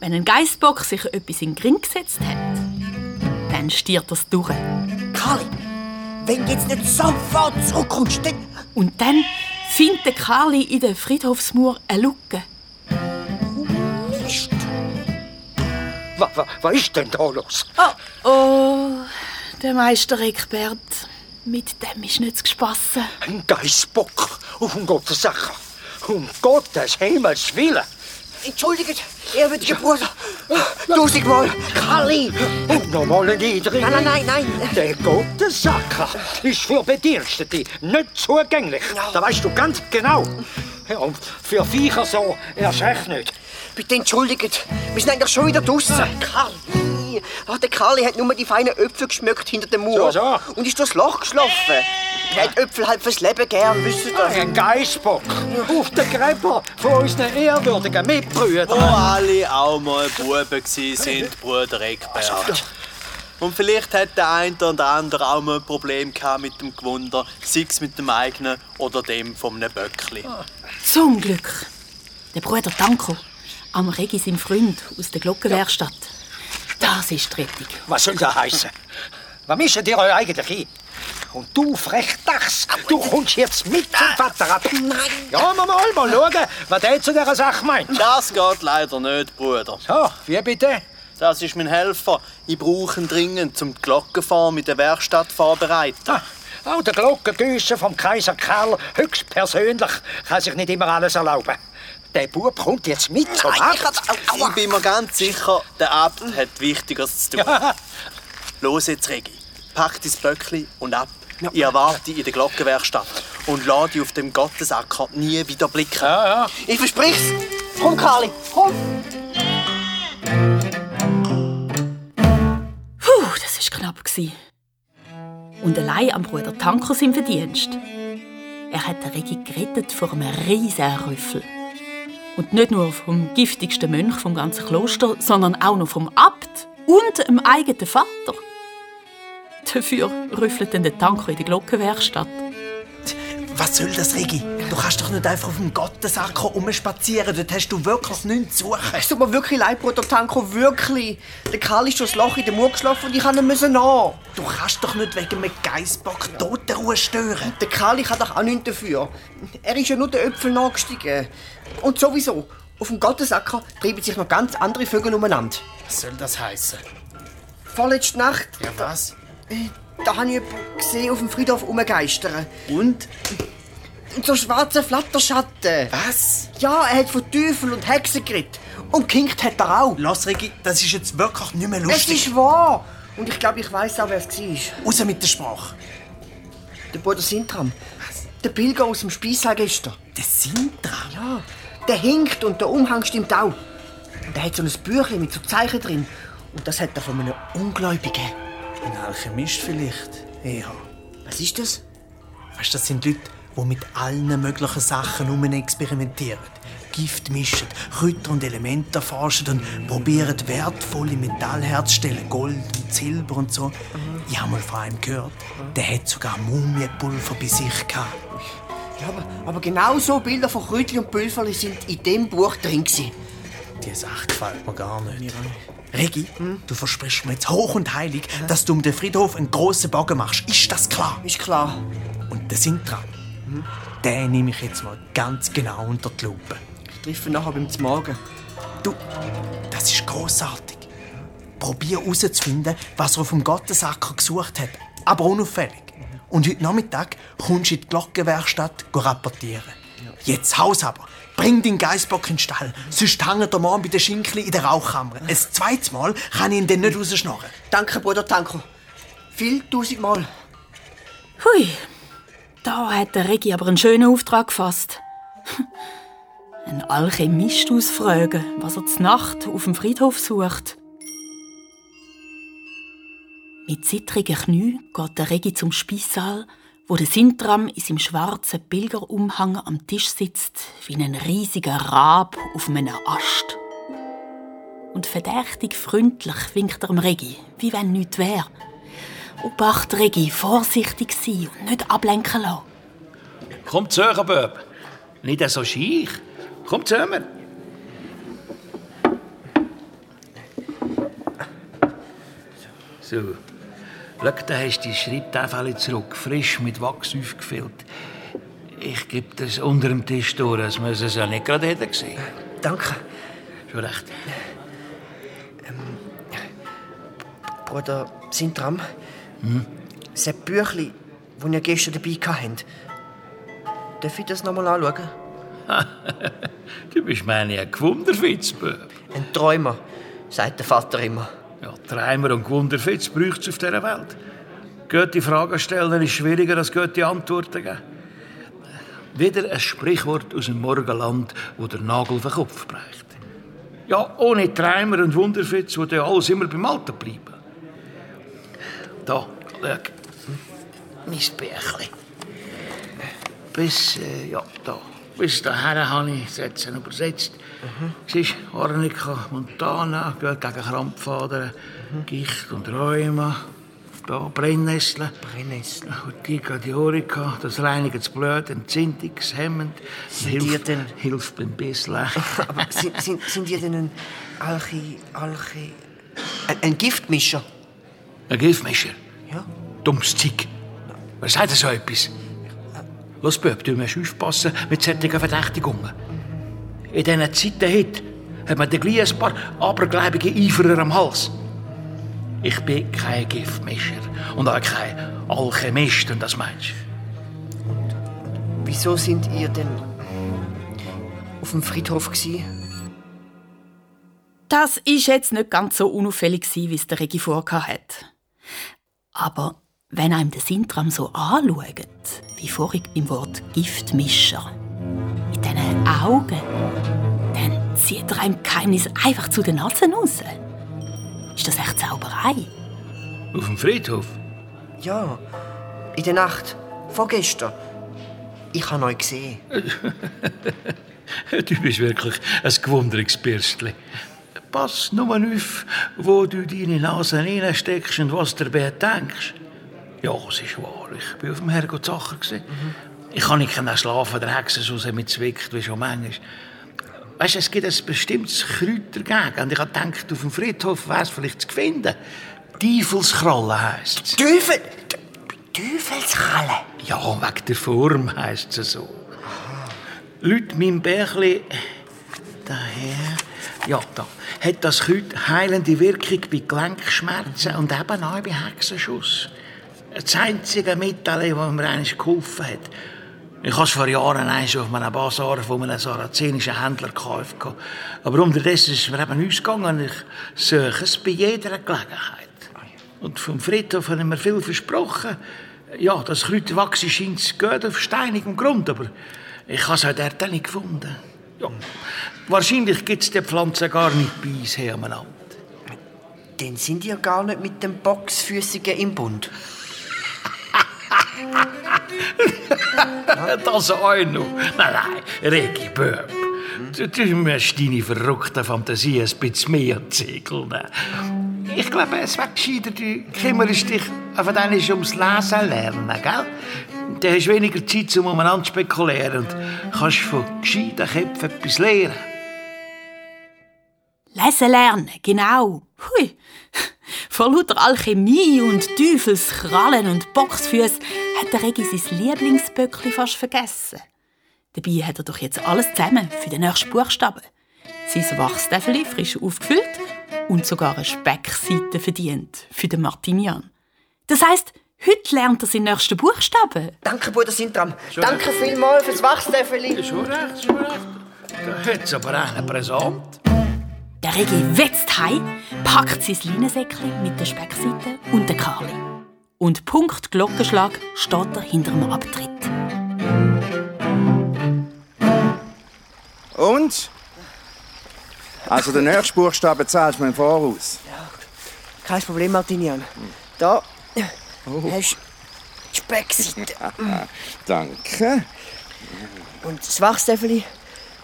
wenn ein Geissbock sich etwas in den Gring gesetzt hat, dann stiert er es durch. Kali, wenn du jetzt nicht sofort zurückkommst, dann... Und dann findet der Karli in der Friedhofsmauer eine Lücke. Mist! Was, was, was ist denn da los? Oh, oh, der Meister Eckbert. Mit dem ist nicht zu spassen. Ein Geißbock auf dem Gottesacker. Um Gottes Himmels Willen. Entschuldigt, ehrwürdiger Bruder. Tausendmal. Kali! Und nochmal ein Eindring. Nein, nein, nein, nein. Der Gottesacker ist für Bedienstete nicht zugänglich. Da weißt du ganz genau. Ja, und für Viecher so erst recht nicht. Bitte entschuldigt, wir sind eigentlich schon wieder draußen. Kali! Ach, der Kali hat nur die feinen Äpfel geschmückt hinter dem Mauer. So, so. Und ist durchs Loch geschlafen. Er hat Äpfel halt fürs Leben gern, wisst ihr? Ein Geißbock auf den Gräber von unseren ehrwürdigen Mitbrüdern. Wo alle auch mal Buben gsi sind, Bruder Eckbert. Und vielleicht hat der eine oder andere auch mal ein Problem gehabt mit dem Gewunder, sei es mit dem eigenen oder dem von einem Böckli. Zum Glück. Der Bruder Danko, am Regi sein Freund aus der Glockenwerkstatt. Das ist die Rettung. Was soll das heißen? Was mischt ihr euch eigentlich ein? Und du, Frechdachs, du kommst jetzt mit zum Vater ab. Nein. Ja, mal, mal, mal schauen, was der zu dieser Sache meint. Das geht leider nicht, Bruder. So, wie bitte? das ist mein Helfer. Ich brauche ihn dringend, um die Glockenform in der Werkstatt vorzubereiten. Ah, auch der Glockengüsser vom Kaiser Karl höchstpersönlich kann sich nicht immer alles erlauben. Der Bub kommt jetzt mit zum Abt. Ich bin mir ganz sicher, der Abt hat Wichtigeres zu tun. Ja. [laughs] Los jetzt, Regi. Pack dein Böckli und ab. Ich erwarte dich in der Glockenwerkstatt und lade dich auf dem Gottesacker nie wieder blicken. Ja, ja. Ich versprich's. Komm, Karli, komm. Puh, das war knapp. gewesen. Und allein am Bruder Tanker sind Verdienst. Er hat den Regi gerettet vor einem riesigen Rüffel. Und nicht nur vom giftigsten Mönch vom ganzen Kloster, sondern auch noch vom Abt und dem eigenen Vater. Dafür rüffelt dann der Tanker in die Glockenwerkstatt. Was soll das, Regi? Du kannst doch nicht einfach auf dem Gottesacker rumspazieren. Dort hast du wirklich nichts zu suchen. Es tut mir wirklich leid, Bruder Tanko, wirklich. Der Karl ist durch das Loch in den Mur geschlafen und ich kann ihn müssen nach. Du kannst doch nicht wegen einem Geissbock Totenruhe stören. Der Karl kann doch auch nichts dafür. Er ist ja nur den Äpfel nachgestiegen. Und sowieso, auf dem Gottesacker treiben sich noch ganz andere Vögel umeinander. Was soll das heißen? Vorletzte Nacht, Ja, was? da habe ich gesehen auf dem Friedhof rumgeistern. Und? Und so schwarze Flatterschatten. Was? Ja, er hat von Teufel und Hexen geredet. Und kinkt hat er auch. Lass, Regi, das ist jetzt wirklich nicht mehr Es lustig. ist wahr. Und ich glaube, ich weiß auch, wer es war. Raus mit der Sprache. Der Bruder Sintram. Der Pilger aus dem Speissaal gestern. Der Sintra. Ja, der hinkt und der Umhang stimmt auch. Und er hat so ein Büchlein mit so Zeichen drin. Und das hat er von einem Ungläubigen. Ein Alchemist vielleicht. Ja. Was ist das? Weißt, das sind Leute, die mit allen möglichen Sachen herum experimentieren. Gift mischen, Kräuter und Elemente erforschen und probieren wertvolle Metalle herzustellen. Gold und Silber und so. Ich habe mal von einem gehört, der hat sogar Mumienpulver bei sich gehabt. Ja, aber, aber genau so Bilder von Krötli und Pülferli sind in dem Buch drin. Gewesen. Die Sache gefällt mir gar nicht. Regi, du versprichst mir jetzt hoch und heilig, dass du um den Friedhof einen grossen Bogen machst. Ist das klar? Ist klar. Und der Sintra, den nehme ich jetzt mal ganz genau unter die Lupe. Ich treffe ihn nachher beim Morgen. Du, das ist großartig. Probier herauszufinden, was er auf dem Gottesacker gesucht hat, aber unauffällig. Und heute Nachmittag kommst du in die Glockenwerkstatt rapportieren. Jetzt Haus aber. Bring den Geissbock in den Stall, sonst hängt der Mann bei den Schinkli in der Rauchkammer. Ein zweites Mal kann ich ihn dann nicht rausschnorren. Danke, Bruder Tanko. Viel tausendmal. Hui, da hat der Regi aber einen schönen Auftrag gefasst. [laughs] Ein Alchemist ausfragen, was er zur Nacht auf dem Friedhof sucht. Mit zittrigen Knien geht der Regi zum Speissaal, wo der Sintram in seinem schwarzen Pilgerumhang am Tisch sitzt, wie ein riesiger Rab auf einem Ast. Und verdächtig freundlich winkt er dem Regi, wie wenn nichts wäre. Obacht, Regi, vorsichtig sein und nicht ablenken lassen. Komm zu, Bub. Nicht so scheich. Komm zusammen. So. Schau, da hast du die Schreibtafel zurück, frisch mit Wachs aufgefüllt. Ich gebe das unter dem Tisch durch, als wir es ja nicht gerade hätten gesehen. Danke. Schon recht. Bruder Sintram. Das Büchlein, das ihr gestern dabei hattet. Darf ich das nochmal anschauen? [laughs] Du bist meine ein Gewunderfitz, Bub. Ein Träumer, sagt der Vater immer. Ja, Träumer und Gewunderfitz braucht es auf dieser Welt. Gute Fragen stellen ist schwieriger als gute Antworten geben. Wieder ein Sprichwort aus dem Morgenland, wo der Nagel auf den Kopf bricht. Ja, ohne Träumer und Wunderfitz würde ja alles immer beim Alten bleiben. Da, schau. Mein Bärchen. Bis, äh, ja, da. Bis dahin habe ich Sätze übersetzt. Siehst du, Arnika Montana, geht gegen Krampfadern, Gicht und Rheuma. Da Brennnessel. Brennnessel. Urtica diorica, das reinigt das Blut, entzündungshemmend. die Hilft, denn- hilft beim Bisseln. [laughs] Aber sind, sind, sind ihr denn ein Alchi... Alchi... Ein, ein Giftmischer? Ein Giftmischer. Ja. Dummes Zeug. Wer sagt so etwas? Los, Bub, du musst aufpassen mit solchen Verdächtigungen. In diesen Zeiten heute hat man gleich ein paar abergläubige Eiferer am Hals. Ich bin kein Giftmischer und auch kein Alchemist, und das meinst du? Wieso sind ihr denn auf dem Friedhof gsi? Das ist jetzt nicht ganz so unauffällig, wie es der Regi vorgehabt hat. Aber wenn einem der Sintram so anschaut, wie vorhin beim Wort Giftmischer, mit diesen Augen, dann zieht er einem Geheimnis einfach zu den Nasen raus. Ist das echt Zauberei? Auf dem Friedhof? Ja, in der Nacht, vorgestern. Ich habe euch gesehen. [laughs] Du bist wirklich ein Gewunderungsbürstchen. Pass nur auf, wo du deine Nase reinsteckst und was du dabei denkst. Ja, es ist wahr. Ich war auf dem Herrgott Sacher. Mhm. Ich kann nicht schlafen, der Hexe so sehr mit zwickt, wie schon manchmal. Weißt du, es gibt ein bestimmtes Kräuter. Und ich habe gedacht, auf dem Friedhof wäre es vielleicht zu finden. Teufelskralle heisst es. Teufel! Teufelskralle? Ja, wegen der Form heisst es so. Leute, mein Bärchli, daher, ja, da, hat das Kräuter heilende Wirkung bei Gelenkschmerzen und eben auch bei Hexenschuss. Das einzige Mittel, das mir eigentlich geholfen hat. Ich habe es vor Jahren eins auf einem Basar von einem sarazenischen Händler gekauft. Aber unterdessen ist es mir eben ausgegangen. Ich suche es bei jeder Gelegenheit. Und vom Friedhof haben mir viel versprochen. Ja, das Kräuterwachsen scheint es gut auf steinigem Grund, aber ich habe es auch dort nicht gefunden. Ja. Wahrscheinlich gibt es die Pflanze gar nicht bei uns hier am Land. Dann sind ihr gar nicht mit dem Boxfüßigen im Bund. [laughs] das auch noch. Nein, nein, Regi Böb. Du, musst deine verrückte Fantasie ein bisschen mehr ziegeln. Ich glaube, es wäre gescheiter, du kümmerst dich auf einmal ums Lesen lernen, gell? Dann hast weniger Zeit, um umeinander zu spekulieren und kannst von gescheiten Köpfen etwas lernen. Lesen lernen, genau. Hui. Vor lauter Alchemie und Teufelskrallen und Boxfüße hat der Regi sein Lieblingsböckli fast vergessen. Dabei hat er doch jetzt alles zusammen für den nächsten Buchstaben. Sein Wachstäfeli frisch aufgefüllt und sogar eine Speckseite verdient für den Martinian. Das heisst, heute lernt er seinen nächsten Buchstaben. Danke, Bruder Sintram. Danke vielmals fürs Wachstäfeli. Schon recht, schon recht. Da hat es aber einen Präsent. Der Regi wetzt heim, packt sein Leinensäckchen mit der Speckseite und der Karli. Und Punkt Glockenschlag steht er hinter dem Abtritt. Und? Also den nächsten Buchstaben zahlst du mir im Voraus. Ja, kein Problem, Martinian. Da Oh. hast du die Speckseite. [laughs] Danke. Und das Wachstäfeli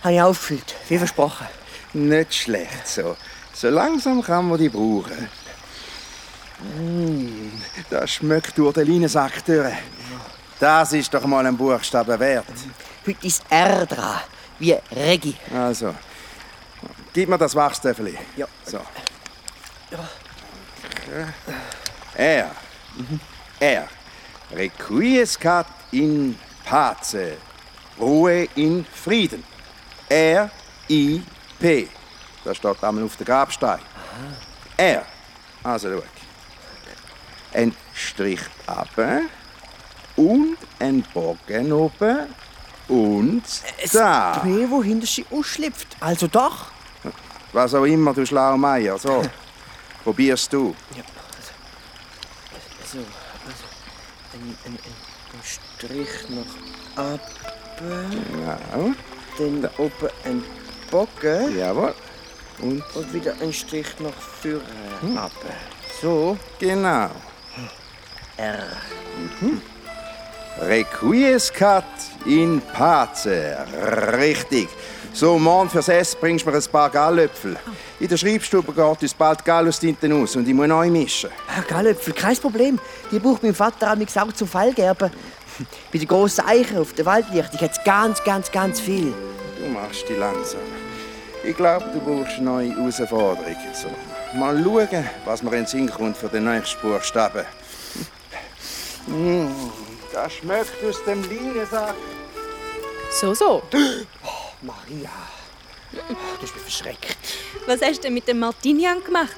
habe ich aufgefüllt, wie versprochen. Nicht schlecht so. So langsam kann man die brauchen. Mm, das schmeckt durch den Leinensack durch. Das ist doch mal ein Buchstaben wert. Heute ist R dran, wie Regi. Also, gib mir das Wachstäfeli. Ja. So. Er. Er. Requiescat in pace. Ruhe in Frieden. R, I, P. Das steht einmal auf der Grabstein. R. Also schau. Ein Strich ab und ein Bogen oben und da. P, wo hinter sie ausschlüpft. Also doch. Was auch immer, du Schlaumeier. So, [laughs] probierst du. So, also ein, ein, ein, ein Strich nach ab, Ja, dann oben ein Bogen jawohl. Und und wieder ein Strich nach vorne ab. So, genau. R. Requiescat in pace. Richtig. So, morgen fürs Essen bringst du mir ein paar Gallöpfel. In der Schreibstube geht uns bald Gallustinte aus und ich muss neu mischen. Ah, Gallöpfel, kein Problem. Die braucht mein Vater auch zum Fallgerben. Bei den grossen Eichen auf der Waldlicht, ich hätte ganz, ganz, ganz viel. Du machst die langsam. Ich glaube, du brauchst neue Herausforderungen. So. Mal schauen, was mir in den Sinn kommt für den nächsten Buchstaben. Mm, das schmeckt aus dem Leinensack. So, so. Maria, Du hast mich verschreckt. Was hast du denn mit dem Martinian gemacht?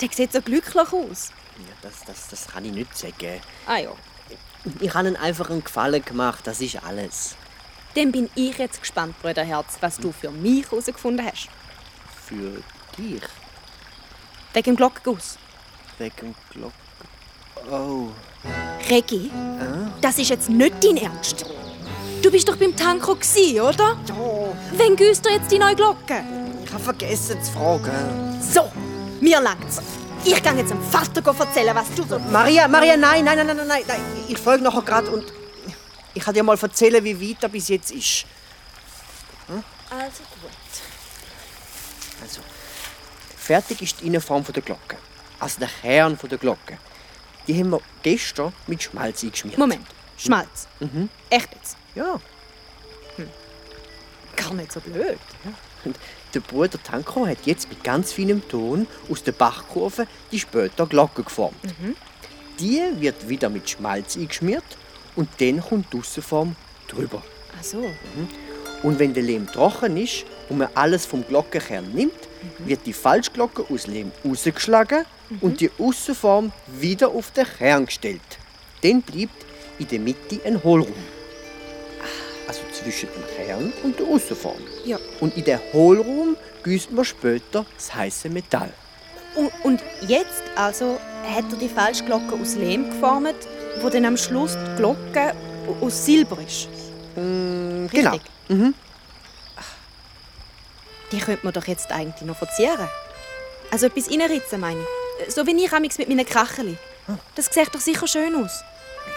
Der sieht so glücklich aus. Ja, das, das, das kann ich nicht sagen. Ah ja. Ich habe ihm einfach einen Gefallen gemacht, das ist alles. Dann bin ich jetzt gespannt, Brüderherz, was du für mich herausgefunden hast. Für dich. Wegen dem Glockenguss. Wegen dem Glocken. Oh. Regi, das ist jetzt nicht dein Ernst. Du bist doch beim Tanko, oder? Oh, Wann güsst du jetzt die neue Glocke? ich habe vergessen zu fragen. So, mir langt's. Ich kann jetzt dem Vater erzählen, was du so... Maria, Maria, nein, nein, nein, nein, nein, nein. Ich folge nachher gerade und ich kann dir mal erzählen, wie weit er bis jetzt ist. Also gut. Also, fertig ist die Innenform der Glocke. Also der Kern der Glocke. Die haben wir gestern mit Schmalz eingeschmiert. Moment, Schmalz. Mhm. Echt jetzt? Ja. Gar nicht so blöd. Und der Bruder Tanko hat jetzt mit ganz feinem Ton aus der Bachkurve die später Glocke geformt. Die wird wieder mit Schmalz eingeschmiert und dann kommt die Aussenform drüber. Ach so. Und wenn der Lehm trocken ist und man alles vom Glockenkern nimmt, wird die Falschglocke aus Lehm rausgeschlagen und die Aussenform wieder auf den Kern gestellt. Dann bleibt in der Mitte ein Hohlraum. Also zwischen dem Kern und der Aussenform. Ja. Und in den Hohlraum gießt man später das heiße Metall. Und, und jetzt also hat er die Falschglocke aus Lehm geformt, wo dann am Schluss die Glocke aus Silber ist. Mm? Genau. Mhm. Die könnte man doch jetzt eigentlich noch verzieren. Also etwas reinritzen, meine ich. So wie ich amigs mit meinen Kracheli. Das sieht doch sicher schön aus.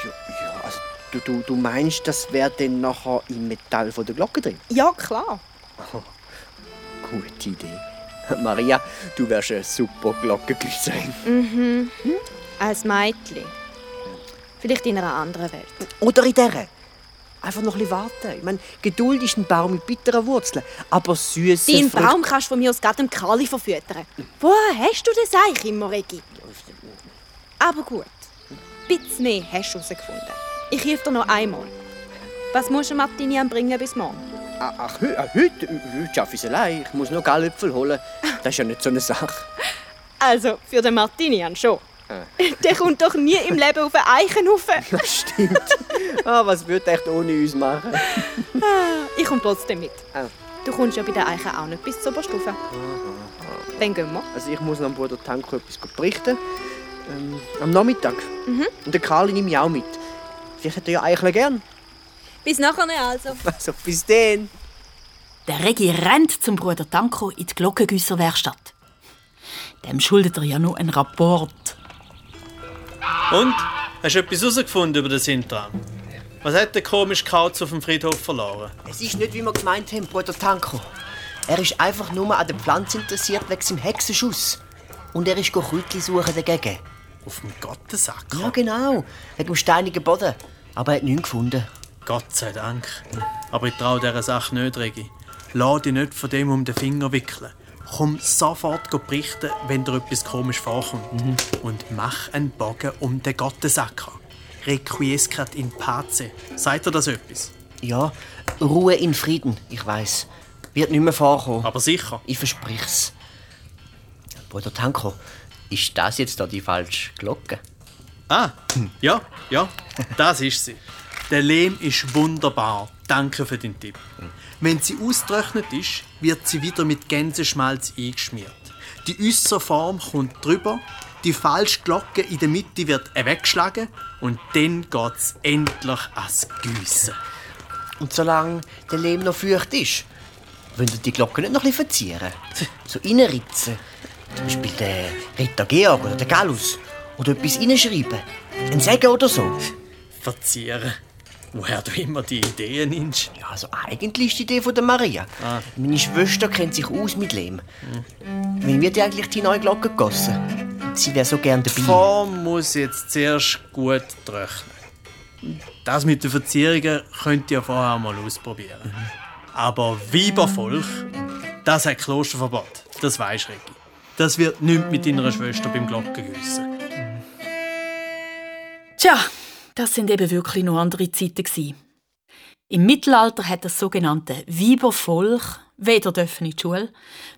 Ja, ja, also du, du, du meinst, das wäre dann nachher im Metall von der Glocke drin? Ja, klar. Gute Idee. Maria, du wärst eine super Glockengüsserin. Als Mädchen. Vielleicht in einer anderen Welt. Oder in dieser. Einfach noch ein bisschen warten. Ich meine, Geduld ist ein Baum mit bitteren Wurzeln, aber süße Deinen Früchte- Baum kannst du von mir aus gerade dem Kali verfüttern. Woher hast du das eigentlich immer, Regi? Aber gut. Ein bisschen mehr hast du herausgefunden. Ich helfe dir noch einmal. Was musst du Martinian bringen bis morgen? Ach, ach, ah, heute, heute schaffe ich es allein. Ich muss noch Galöpfel holen. Das ist ja nicht so eine Sache. Also, für den Martinian schon. [laughs] Der kommt doch nie im Leben auf einen Eichenhaufen. Das stimmt. ah, was würde echt ohne uns machen? Ich komme trotzdem mit. Ah. Du kommst ja bei den Eichen auch nicht bis zur Oberstufe. Dann gehen wir. Also ich muss noch dem Bruder Tanko etwas berichten. Ähm, am Nachmittag. Und den Karli nehme ich auch mit. Vielleicht hat er ja Eicheln gern. Bis nachher also. [laughs] Also bis dann. Der Regi rennt zum Bruder Tanko in die Glockengüsserwerkstatt. Dem schuldet er ja nur einen Rapport. Und? Hast du etwas herausgefunden über den Sintram? Was hat der komische Kauz auf dem Friedhof verloren? Es ist nicht, wie wir gemeint haben, Bruder Tanko. Er ist einfach nur an der Pflanze interessiert wegen seinem Hexenschuss. Und er ist Kräutchen suchen dagegen. Auf dem Gottesacker? Ja, genau. Wegen dem steinigen Boden. Aber er hat nichts gefunden. Gott sei Dank. Aber ich traue dieser Sache nicht, Regi. Lass dich nicht von dem um den Finger wickeln. Komm sofort berichten, wenn dir etwas komisch vorkommt. Und mach einen Bogen um den Gottesacker. Requiescat in pace. Sagt dir das etwas? Ja, Ruhe in Frieden, ich weiß. Wird nicht mehr vorkommen. Aber sicher. Ich versprich's. Bruder Tanko, ist das jetzt da die falsche Glocke? Ah, ja, ja, das ist sie. Der Lehm ist wunderbar. Danke für den Tipp. Wenn sie ausgetrocknet ist, wird sie wieder mit Gänseschmalz eingeschmiert. Die äußere Form kommt drüber, die falsche Glocke in der Mitte wird weggeschlagen und dann geht's endlich ans Giessen. Und solange der Lehm noch feucht ist, wollen die Glocke nicht noch ein bisschen verzieren? [laughs] So reinritzen. Zum Beispiel den Ritter Georg oder den Gallus. Oder etwas reinschreiben. Ein Segen oder so. Verzieren. Woher du immer die Ideen nimmst. Ja, also eigentlich ist die Idee von der Maria. Meine Schwester kennt sich aus mit Lehm. Wann wird eigentlich die neue Glocke gegossen? Sie wäre so gern Die dabei. Form muss jetzt zuerst gut trocknen. Das mit den Verzierungen könnt ihr vorher mal ausprobieren. Aber Weibervolk, das hat Klosterverbot. Das weisst Regi. Das wird nicht mit deiner Schwester beim Glockengüssen. Tja, das sind eben wirklich noch andere Zeiten. gewesen. Im Mittelalter hat das sogenannte Weibervolk weder dürfen in die Schule,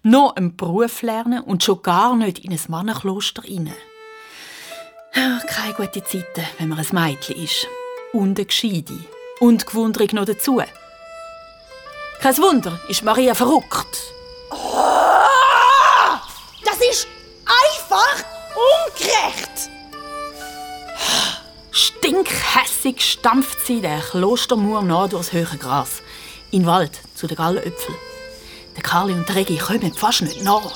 noch einen Beruf lernen und schon gar nicht in ein Mannenkloster rein. Ja, keine gute Zeiten, wenn man ein Mädchen ist. Und eine Gescheide. Und gewundrig noch dazu. Kein Wunder, ist Maria verrückt. Das ist einfach ungerecht. Stinkhässig stampft sie der Klostermauer nah durchs hohe Gras. In den Wald, zu den Gallenöpfeln. Der Karli und der Regi kommen fast nicht nach.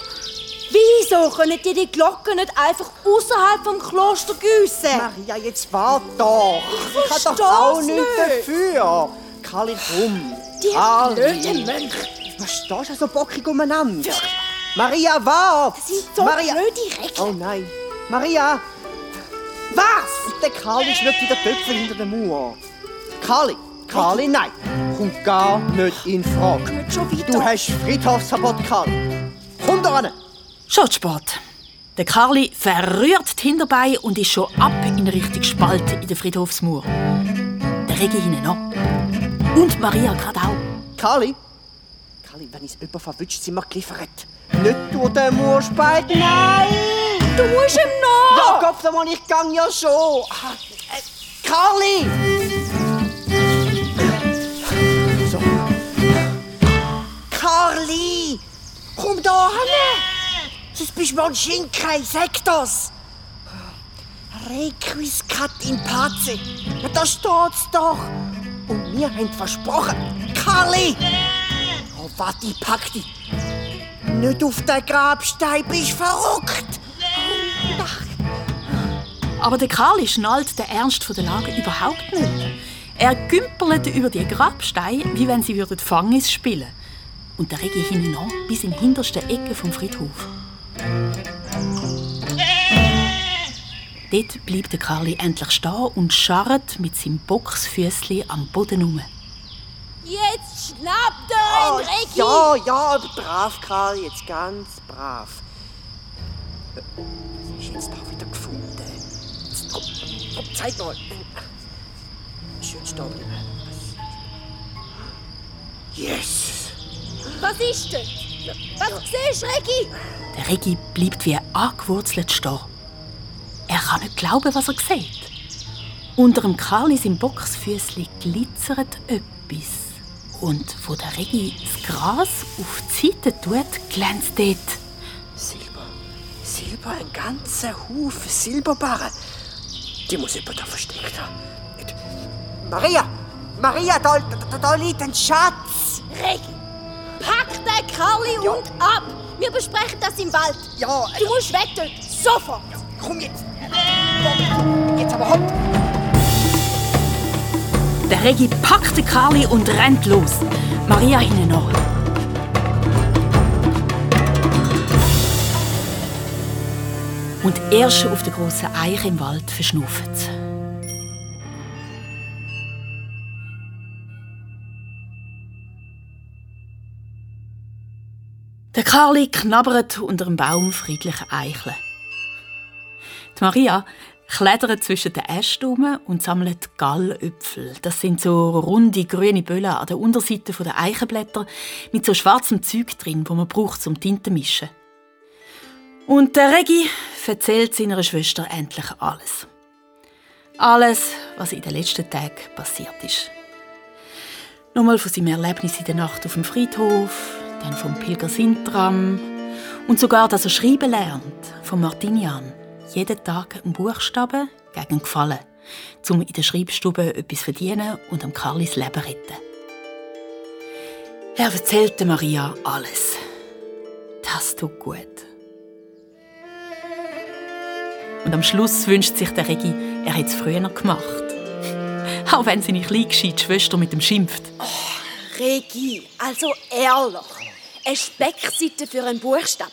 Wieso können die die Glocken nicht einfach außerhalb vom Kloster gießen? Maria, jetzt wart doch. Ich kann doch auch nichts dafür. Kali, komm. Die blöden Mönche. Was stehst du so bockig umeinander? Maria, wart! Das sind so Maria. blöde Regeln. Oh nein. Maria! Was? Der Kali schlägt wieder Töpfe hinter der Mauer. Kali, Kali, nein. Kommt gar nicht in Frage. Nicht schon wieder. Du hast Friedhofsverbot, Kali. Komm da ran. Schon spät. Der Karli verrührt die Hinterbeine und ist schon ab in Richtung Spalt in der Friedhofsmauer. Der Regi hinten noch. Und Maria gerade auch. Kali? Kali, wenn es jemand verwünscht, sind wir geliefert. Nicht durch den Mauerspalt, nein! Du musst ihm nach. Ja, Kopf, mal, ich gang ja schon. Äh, Kali! So. Karli! Komm da hin! Sonst bist du mal ein Schinken, sag das! Requiescat in pace. Ja, da steht's doch. Und wir haben versprochen. Karli! Oh, warte, pack dich. Nicht auf den Grabstein, bist verrückt! Aber der Karli schnallt den Ernst der Lage überhaupt nicht. Er gümpelt über die Grabsteine, wie wenn sie würden Fangis spielen. Und der Regi an, bis in die hinterste Ecke vom Friedhof. Dort bleibt der Karli endlich stehen und scharrt mit seinem Boxfüßli am Boden herum. Jetzt schnappt er ihn, Regi. Ja, ja, aber brav, Karl, jetzt ganz brav. Ist jetzt da wieder gefunden? Jetzt, komm, komm, zeig mal. Schön stehen bleiben. Yes! Was ist denn? Was siehst du, Regi? Der Regi bleibt wie angewurzelt stehen. Er kann nicht glauben, was er sieht. Unter dem Karli im Boxfüßli glitzert etwas. Und wo der Regi das Gras auf die Seite tut, glänzt dort. Silber. Ein ganzer Haufen Silberbarren. Die muss jemand da versteckt haben. Maria! Maria, da, da, da liegt ein Schatz! Regi, pack den Karli und ab. Wir besprechen das im Wald. Ja, Du musst weg dort. Sofort. komm jetzt! Jetzt aber hopp! Der Regi packt den Karli und rennt los. Maria hinten nach. Und erst auf der grossen Eiche im Wald verschnauft sie. Der Karli knabbert unter einem Baum friedliche Eicheln. Die Maria klettert zwischen den Ästen um und sammelt Gallöpfel. Das sind so runde grüne Böllen an der Unterseite der Eichenblätter mit so schwarzem Zeug drin, wo man braucht zum Tinte mischen. Und der Regi erzählt seiner Schwester endlich alles. Alles, was in den letzten Tagen passiert ist. Nochmal von seinem Erlebnis in der Nacht auf dem Friedhof, dann vom Pilger Sintram und sogar, dass er schreiben lernt, von Martinian. Jeden Tag einen Buchstaben gegen Gefallen, um in der Schreibstube etwas verdienen und am Karlis Leben retten. Er erzählte Maria alles. Das tut gut. Und am Schluss wünscht sich der Regi, er hätte es früher gemacht. [laughs] Auch wenn seine kleingescheite Schwester mit ihm schimpft. Regi, also ehrlich. Eine Speckseite für einen Buchstaben.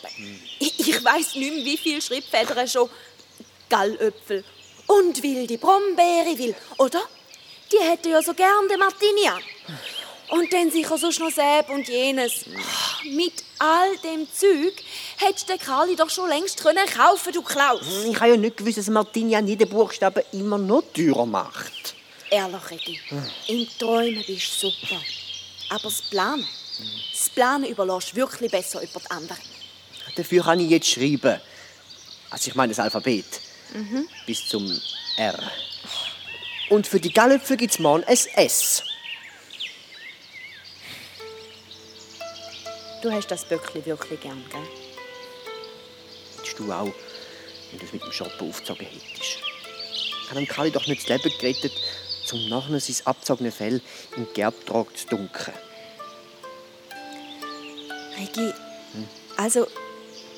Ich, ich weiß nicht mehr, wie viele Schreibfedern schon Gallöpfel und wilde Brombeere will, oder? Die hätte ja so gern den Martinian. Und dann sicher sonst noch Säb und jenes. Mit all dem Zeug hätte der Kali doch schon längst können kaufen, du Klaus. Ich habe ja nicht gewusst, dass Martinian jeden Buchstaben immer noch teurer macht. ehrlich, Regi, im Träumen bist du super. Aber das Planen, das Planen überlässt wirklich besser über die anderen. Dafür kann ich jetzt schreiben. Also ich meine das Alphabet. Bis zum R. Und für die Gallöpfe gibt es morgen ein S. Du hast das Böckli wirklich gern, gell? Hättest du auch, wenn du es mit dem Shoppen aufgezogen hättest. Ich habe dem Kali doch nicht das Leben gerettet, um nachher sein abgezogene Fell im Gerbtrag zu dunkeln. Regi, also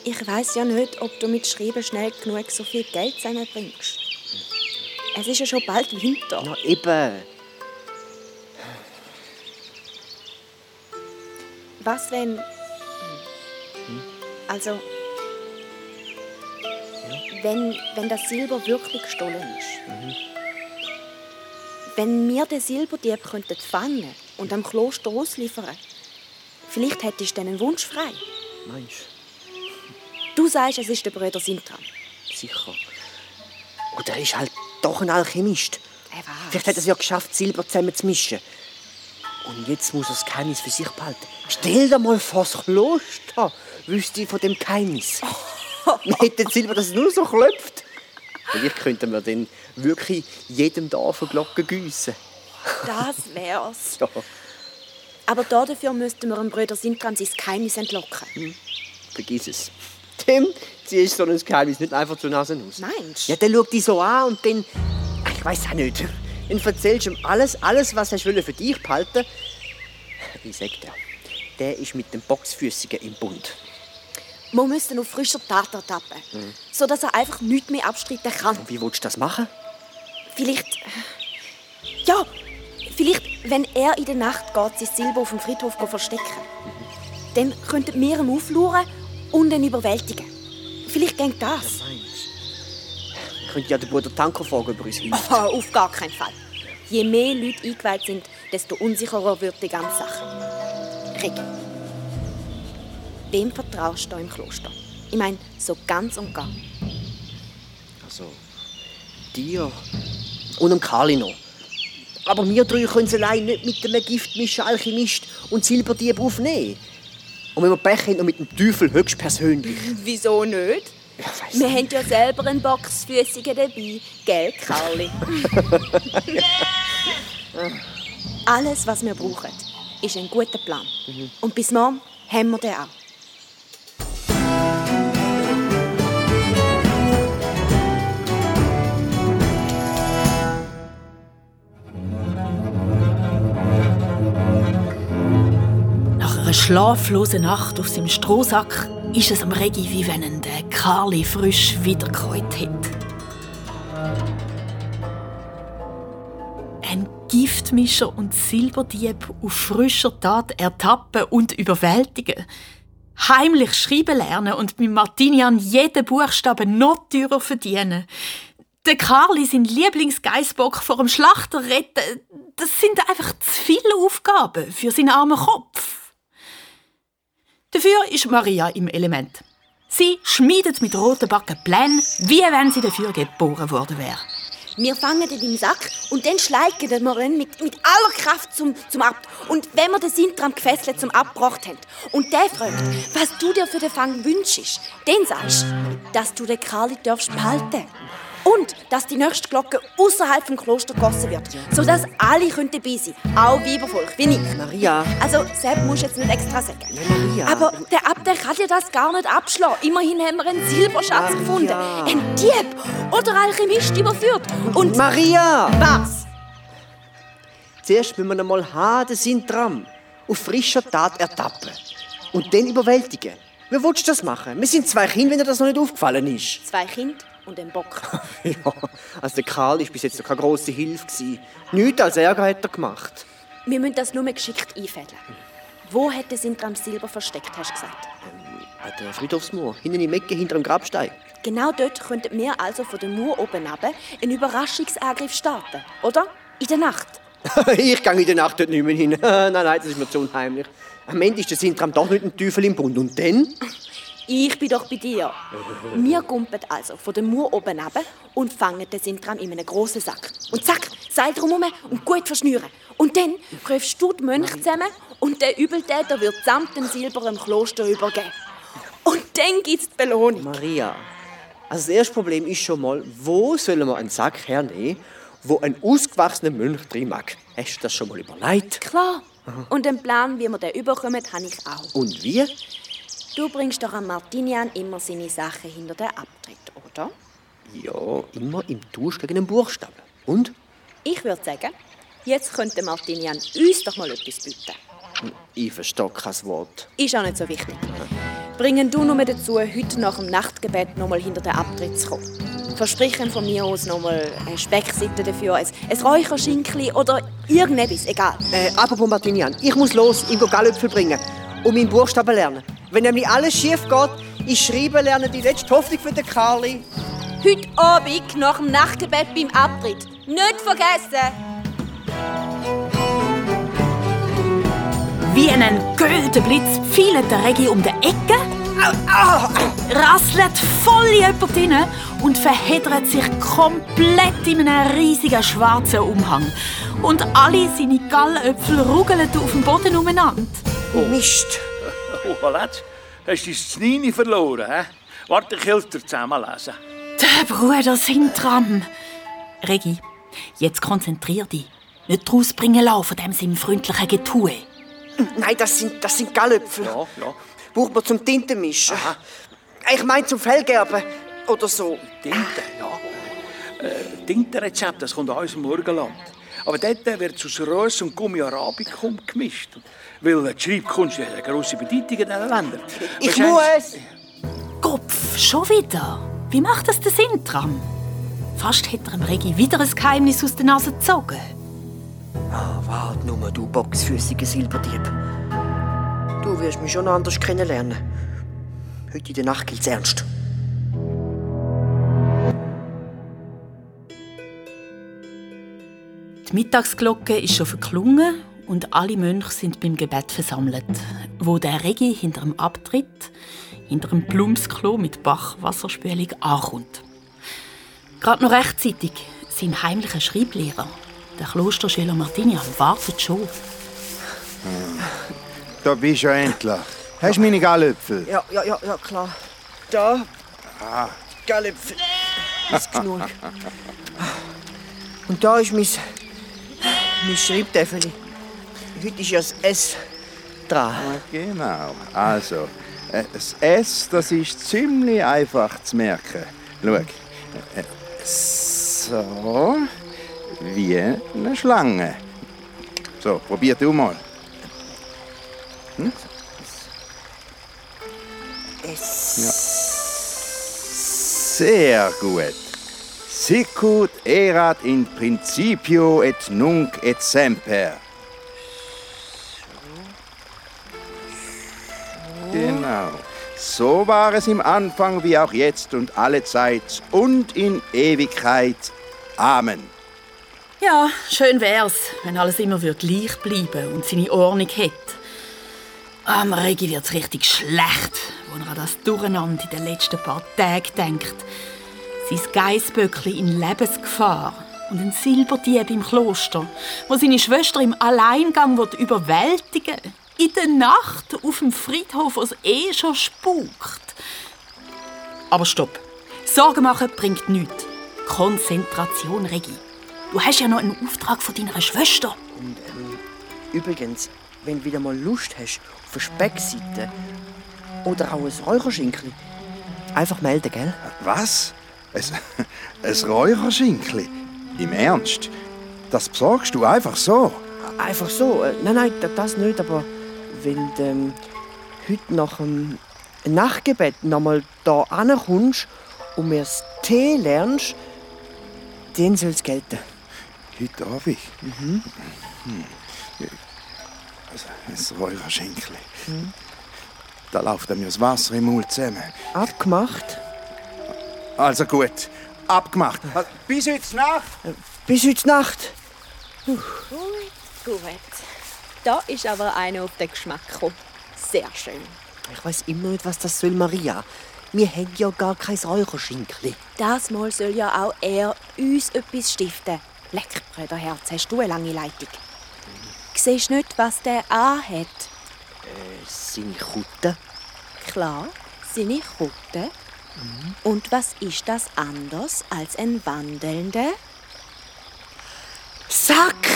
ich weiß ja nicht, ob du mit Schreiben schnell genug so viel Geld zusammenbringst. Es ist ja schon bald Winter. Na eben. Was wenn. Also. Wenn, wenn das Silber wirklich gestohlen ist. Wenn wir den Silberdieb könnten fangen und am Kloster ausliefern, vielleicht hättest du einen Wunsch frei. Meinst Du sagst, es ist der Brüder Sintram. du? Sicher. Oder er ist halt doch ein Alchemist. Er war's. Vielleicht hat er es ja geschafft, Silber zusammen zu mischen. Und jetzt muss das Geheimnis für sich behalten. Stell dir mal vor, das Kloster wüsste von dem Geheimnis. [laughs] Wir hätten Silber, das nur so klopft. Vielleicht könnten wir dann wirklich jedem Dorf eine Glocke gießen. Das wär's. [laughs] Ja, Aber dafür müssten wir dem Brüder Sintram sein Geheimnis entlocken. vergiss es. Dem ziehst du so ein Geheimnis nicht einfach zur Nase aus. Meinst du? Ja, der schaut dich so an und dann. Ich weiß auch nicht. Dann erzählst du ihm alles, alles, was er für dich behalten Wie sagt er? Der ist mit dem Boxfüßigen im Bund. Wir müssen auf frischer Tat ertappen, sodass er einfach nichts mehr abstreiten kann. Wie willst du das machen? Vielleicht. Ja, vielleicht, wenn er in der Nacht geht, sein Silber auf dem Friedhof verstecken Dann könnten wir ihn aufluren und ihn überwältigen. Vielleicht geht das. Ich könnte ja den Bruder Tanker fragen, ob er uns hilft. [laughs] Oh, auf gar keinen Fall. Je mehr Leute eingeweiht sind, desto unsicherer wird die ganze Sache. Regi, wem vertraust du im Kloster? Ich meine, so ganz und gar. Also, dir und dem Kali noch. Aber wir drei können es allein nicht mit dem Giftmischen Alchemist und Silberdieb aufnehmen. Und wenn wir Pech haben, noch mit dem Teufel höchstpersönlich. Wieso nicht? Wir nicht. haben ja selber einen Boxfüßigen dabei, gell, Karli? [laughs] [laughs] Alles, was wir brauchen, ist ein guter Plan. Und bis morgen haben wir den auch. Nach einer schlaflosen Nacht auf seinem Strohsack ist es am Regi, wie wenn ihn der Karli frisch wiedergeholt hat. Ein Giftmischer und Silberdieb auf frischer Tat ertappen und überwältigen. Heimlich schreiben lernen und mit Martinian jeden Buchstaben noch teurer verdienen. Der Karli, sein Lieblingsgeißbock vor dem Schlachter retten, das sind einfach zu viele Aufgaben für seinen armen Kopf. Dafür ist Maria im Element. Sie schmiedet mit roten Backen Pläne, wie wenn sie dafür geboren worden wäre. Wir fangen ihn im Sack und dann schleichen wir ihn mit, mit aller Kraft zum, zum Abt. Und wenn wir den Sintram gefesselt zum Abgebracht haben und der fragt, was du dir für den Fang wünschst, dann sagst du, dass du den Karli darfst behalten und dass die nächste Glocke außerhalb vom Kloster gegossen wird, sodass alle können dabei sein können, auch Weibervolk, wie ich. Maria, Also, Sepp musst du jetzt nicht extra sagen. Maria. Aber der Abt der kann dir das gar nicht abschlagen. Immerhin haben wir einen Silberschatz Maria. gefunden. Ein Dieb oder Alchemist überführt. Und Maria! was? Zuerst müssen wir einmal haben, den Sintram auf frischer Tat ertappen. Und dann überwältigen. Wie willst du das machen? Wir sind zwei Kinder, wenn dir das noch nicht aufgefallen ist. Zwei Kinder und ein Bock. [laughs] Ja, also der Karl war bis jetzt noch keine grosse Hilfe. gewesen. Nichts als Ärger hat er gemacht. Wir müssen das nur geschickt einfädeln. Wo hat der Sintram Silber versteckt, hast du gesagt? Hat der Friedhofsmauer, hinten im Ecke, hinter dem Grabstein. Genau dort könnten wir also von der Mauer oben runter einen Überraschungsangriff starten, oder? In der Nacht. [laughs] ich gehe in der Nacht dort nicht mehr hin. [laughs] nein, nein, das ist mir zu unheimlich. Am Ende ist der Sintram doch nicht ein Teufel im Bund. Und dann? Ich bin doch bei dir. Wir gumpen also von der Mauer oben runter und fangen den Sintram in einen grossen Sack. Und zack, Seil drumherum und gut verschnüren. Und dann rufst du die Mönche zusammen und der Übeltäter wird samt dem Silber im Kloster übergeben. Und dann gibt's die Belohnung. Maria, also das erste Problem ist schon mal, wo sollen wir einen Sack hernehmen, wo ein ausgewachsener Mönch drin mag? Hast du das schon mal überlegt? Klar. Und den Plan, wie wir den überkommen, habe ich auch. Und wie? Du bringst doch am Martinian immer seine Sachen hinter den Abtritt, oder? Ja, immer im Tausch gegen einen Buchstaben. Und? Ich würde sagen, jetzt könnte Martinian uns doch mal etwas bieten. Ich verstehe kein Wort. Ist auch nicht so wichtig. Bringen du nur dazu, heute nach dem Nachtgebet noch mal hinter den Abtritt zu kommen. Versprechen von mir aus noch mal eine Speckseite dafür, ein, ein Räucherschinkli oder irgendetwas, egal. Äh, apropos Martinian, ich muss los, ihm Gallöpfel bringen und meinen Buchstaben lernen. Wenn nämlich alles schief geht, ich schreiben lernen die letzte Hoffnung für den Carly. Heute Abend nach dem Nachtgebet beim Abtritt. Nicht vergessen! Wie ein goldener Blitz pfeilt der Regi um die Ecke, rasselt voll in jemand rein und verheddert sich komplett in einem riesigen schwarzen Umhang. Und alle seine Gallenöpfel rugeln auf dem Boden umeinander. Mist. Oh, Valette, hast du dein Znini verloren? He? Warte, ich helfe dir zusammenlesen. Der Bruder Sintram. Regi, jetzt konzentrier dich. Nicht rausbringen lassen von dem seinem freundlichen Getue. Nein, das sind, das sind Gallöpfel. Ja, ja. Braucht man zum Tintenmischen. Ich meine zum Fellgerben oder so. Tinte, ja. Äh, Tintenrezept, das kommt aus unserem Morgenland. Aber dort wird aus Rös und Gummi Arabicum gemischt. Weil die Schreibkunst hat eine grosse Bedeutung in diesen Ländern. Ich Wahrscheinlich- muss! Kopf, schon wieder? Wie macht das der Sintram? Fast hätte er dem Regi wieder ein Geheimnis aus der Nase gezogen. Ah, warte nur, du boxfüßiger Silberdieb. Du wirst mich schon anders kennenlernen. Heute in der Nacht gilt's ernst. Die Mittagsglocke ist schon verklungen und alle Mönche sind beim Gebet versammelt, wo der Regi hinter dem Abtritt, hinter dem Blumsklo mit Bachwasserspülung ankommt. Gerade noch rechtzeitig sein heimlicher Schreiblehrer, der Klosterschüler Martinian, wartet schon. [laughs] Da bist du ja endlich. Hast du meine Gallöpfel? Ja, ja, ja, ja, klar. Da. Ah. Gallöpfel. Ist genug. Und da ist mein, mein Schreibtäfeli. Heute ist ja das S dran. Genau. Also, äh, das S, das ist ziemlich einfach zu merken. Schau. äh, So. Wie eine Schlange. So, probier du mal. Sehr gut. Sicut erat in principio et nunc et semper. Genau. So war es im Anfang wie auch jetzt und alle Zeit und in Ewigkeit. Amen. Ja, schön wär's, wenn alles immer wird gleich bleiben und seine Ordnung hätte. Am Regi wird's richtig schlecht, wenn er an das Durcheinander in den letzten paar Tagen denkt. Sein Geissböckli in Lebensgefahr und ein Silberdieb im Kloster, wo seine Schwester im Alleingang wird überwältigen In der Nacht auf dem Friedhof, wo es eh schon spukt. Aber stopp. Sorgen machen bringt nichts. Konzentration, Regi. Du hast ja noch einen Auftrag von deiner Schwester. Und ähm, übrigens, wenn du wieder mal Lust hast auf eine Speckseite oder auch ein Räucherschinken, einfach melden, gell? Was? Ein, ein Räucherschinkli? Im Ernst? Das besorgst du einfach so? Einfach so. Äh, nein, nein, da- das nicht, aber wenn du ähm, heute nach dem Nachtgebet noch mal da ankommst und mir das Tee lernst, dann soll es gelten. Heute Abend? Mhm. Also, ein Räucherschinkli. Da läuft mir das Wasser im Mund zusammen. Abgemacht. Also gut, abgemacht. Bis heute Nacht. Bis heute Nacht. Gut. Da ist aber einer auf den Geschmack gekommen. Sehr schön. Ich weiß immer nicht, was das soll, Maria. Wir haben ja gar kein Räucherschinkli. Das Mal soll ja auch er uns etwas stiften. Leck, Brüderherz, hast du eine lange Leitung? Siehst nicht, was der anhat? Äh, seine Kutte. Klar, seine Kutte. Und was ist das anders als ein wandelnder? Sack!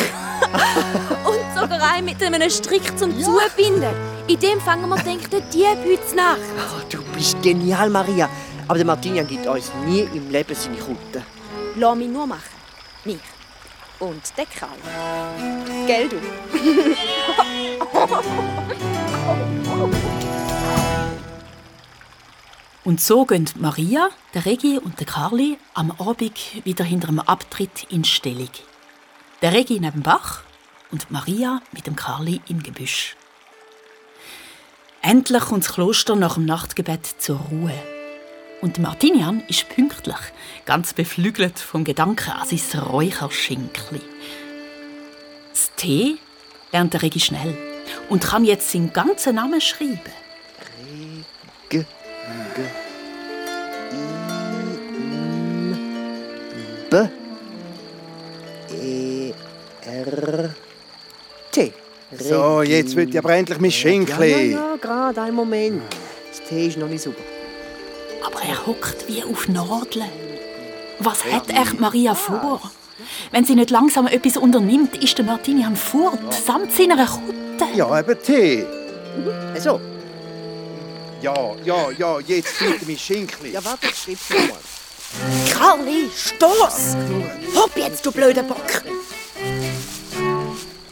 [laughs] Und sogar ein mit einem Strick zum Zubinden. In dem fangen wir, denkt der Dieb heute Nacht. Oh, du bist genial, Maria. Aber der Martinian gibt uns nie im Leben seine Kutte. Lass mich nur machen. Mich. Und der Karl. Gell, du? [laughs] Und so gehen Maria, der Regi und der Carli am Abend wieder hinter dem Abtritt in Stellung. Der Regi neben dem Bach und Maria mit dem Carli im Gebüsch. Endlich kommt das Kloster nach dem Nachtgebet zur Ruhe. Und Martinian ist pünktlich, ganz beflügelt vom Gedanken an sein Räucherschinkli. Das T lernt der Regi schnell und kann jetzt seinen ganzen Namen schreiben. G, G, I, M, B, E, R, T. So, jetzt wird ich aber endlich mein Ja, ja, Schinkli. ja, gerade einen Moment. Das T ist noch nicht sauber. Aber er hockt wie auf Nadeln. Was hat echt Maria vor? Wenn sie nicht langsam etwas unternimmt, ist der Martinian fort, samt seiner Kutte. Ja, eben Tee. Also, Ja, ja, ja, jetzt fliegt mein Schinkli. ja, warte, ich schreib's noch mal. Karli, stoß! Hopp jetzt, du blöder Bock!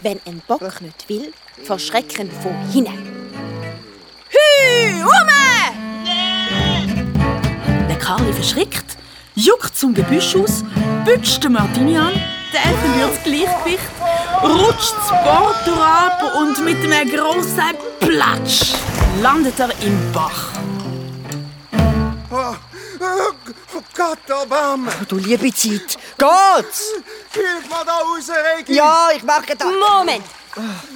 Wenn ein Bock nicht will, verschrecken von hinten. Hü, Ume! Karli verschrickt, juckt zum Gebüsch aus, bütscht den Martinian, der verliert das Gleichgewicht, rutscht das Bord ab und mit einem grossen Platsch landet er im Bach. Oh, oh, oh Gott, Erbarmen. Du liebe Zeit. Geht's? Hilf mir da raus, Regi. Ja, ich mache das. Moment!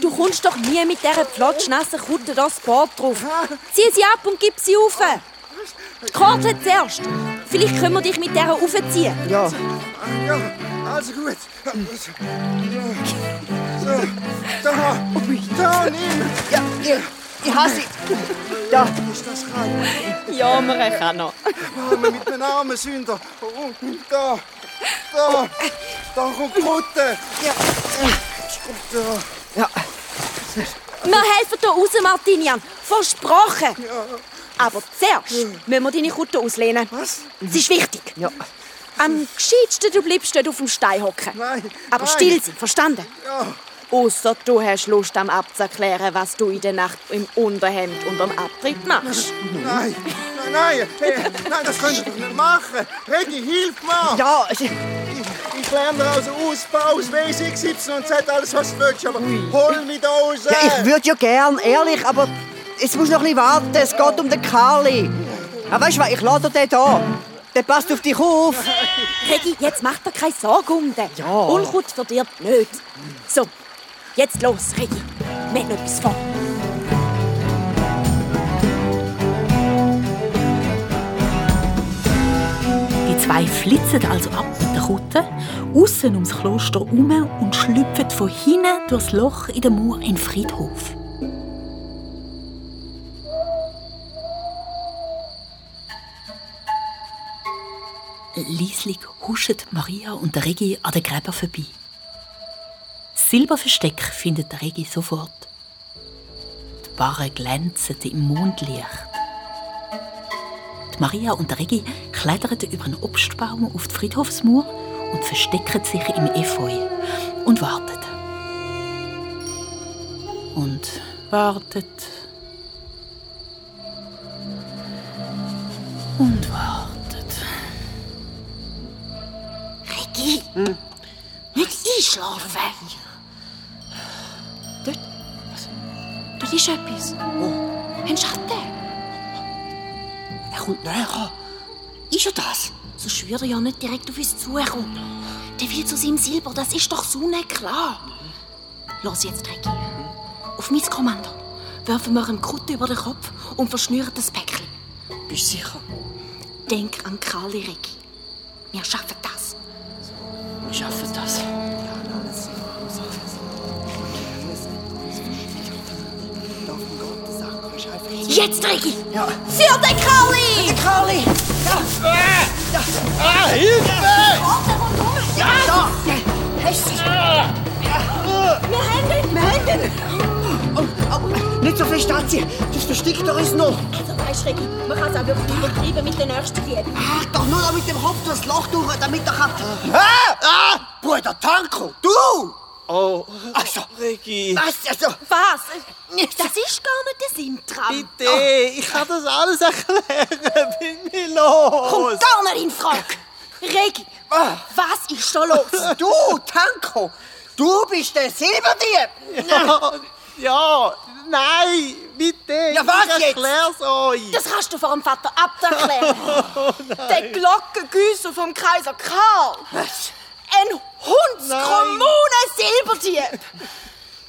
Du kommst doch nie mit dieser pflotschnassen Kutte das Board drauf. Zieh sie ab und gib sie auf. Die Karte zuerst. Vielleicht können wir dich mit dieser aufziehen. Ja, Ja, also gut. So, da, da, nimm. ja, ich, ich hasse sie. Da, Ist das rein? Ja, wir kann noch. Arme mit den armen Sünder. Und da, da, da kommt die Kutte. Ja. Da. ja. Wir helfen dir raus, Martinian. Versprochen. Aber zuerst müssen wir deine Kutte auslehnen. Was? Sie ist wichtig. Ja. Am gescheitsten, du bleibst dort auf dem Stein hocken. Nein, Aber nein. still sein, verstanden? Ja. Ausser du hast Lust, am abzuklären, was du in der Nacht im Unterhemd unterm Abtritt machst. Nein, nein, nein, hey, nein, das könnt ihr doch nicht machen. Regi, hilf mir. Ja, Ich, ich lerne also Ausbau, aus WC, XY und Z, alles was du willst, aber hol mich da raus. ja, ich würde ja gern, ehrlich, aber es muss noch ein bisschen warten. Es geht um den Carli. Aber weißt du was, ich lade den da. Der passt auf dich auf. Regi, jetzt mach dir keine Sorgen um den. Ja. Unkraut verdirbt nicht. So, jetzt los, Regi. Wir haben etwas vor. Die zwei flitzen also ab mit der Kutte, aussen ums Kloster herum und schlüpfen von hinten durchs Loch in der Mauer in den Friedhof. Lieslig huschen Maria und der Regi an den Gräber vorbei. Silberversteck findet der Regi sofort. Die Barren glänzen im Mondlicht. Die Maria und der Regi klettern über einen Obstbaum auf die Friedhofsmauer und verstecken sich im Efeu und warten. Und wartet. Und wartet. Regi, nicht einschlafen. Dort. Was? Dort ist etwas. Wo? Ein Schatten. Er kommt näher. Ist er das? So schwört er ja nicht direkt auf uns zukommen. Der will zu seinem Silber, das ist doch so nicht klar. Los jetzt, Regi. Auf mein Kommando werfen wir ihm Kutte über den Kopf und verschnüren das Päckchen. Bist du sicher? Denk an Karli, Regi. Wir schaffen das. Ich schaffe das. Jetzt, Ricky! Ja. Für den Crowley! Den Crowley! Ja. Ja. Ah, Hilfe! Ja. Ja. Ja. Ja. Ja. Ja. Ja. Ja. Ja. Ja. Ja. Ja. Ja. Ja. Oh, oh, nicht so fest anziehen, das versteckt er uns noch. Also weißt Regi, man kann es auch wirklich übertreiben mit der nächsten Liebe. Ach, doch nur noch mit dem Kopf durchs Loch durch, damit er kann... Ah! Ah! Bruder Tanko, du! Oh, Also, Regi. was, also... Was? Das ist gar nicht der Sintram. Bitte, ich kann das alles erklären. [laughs] Bin mir los. Kommt gar nicht in Frage. Regi, was ist da los? Du, Tanko, du bist der Silberdieb! Ja, ja, nein, bitte. Ja, was ich jetzt? erklär's euch. Das kannst du vor dem Vater Abt erklären. [laughs] der Glockengüsser vom Kaiser Karl. Ein Hundskommuner Silberdieb.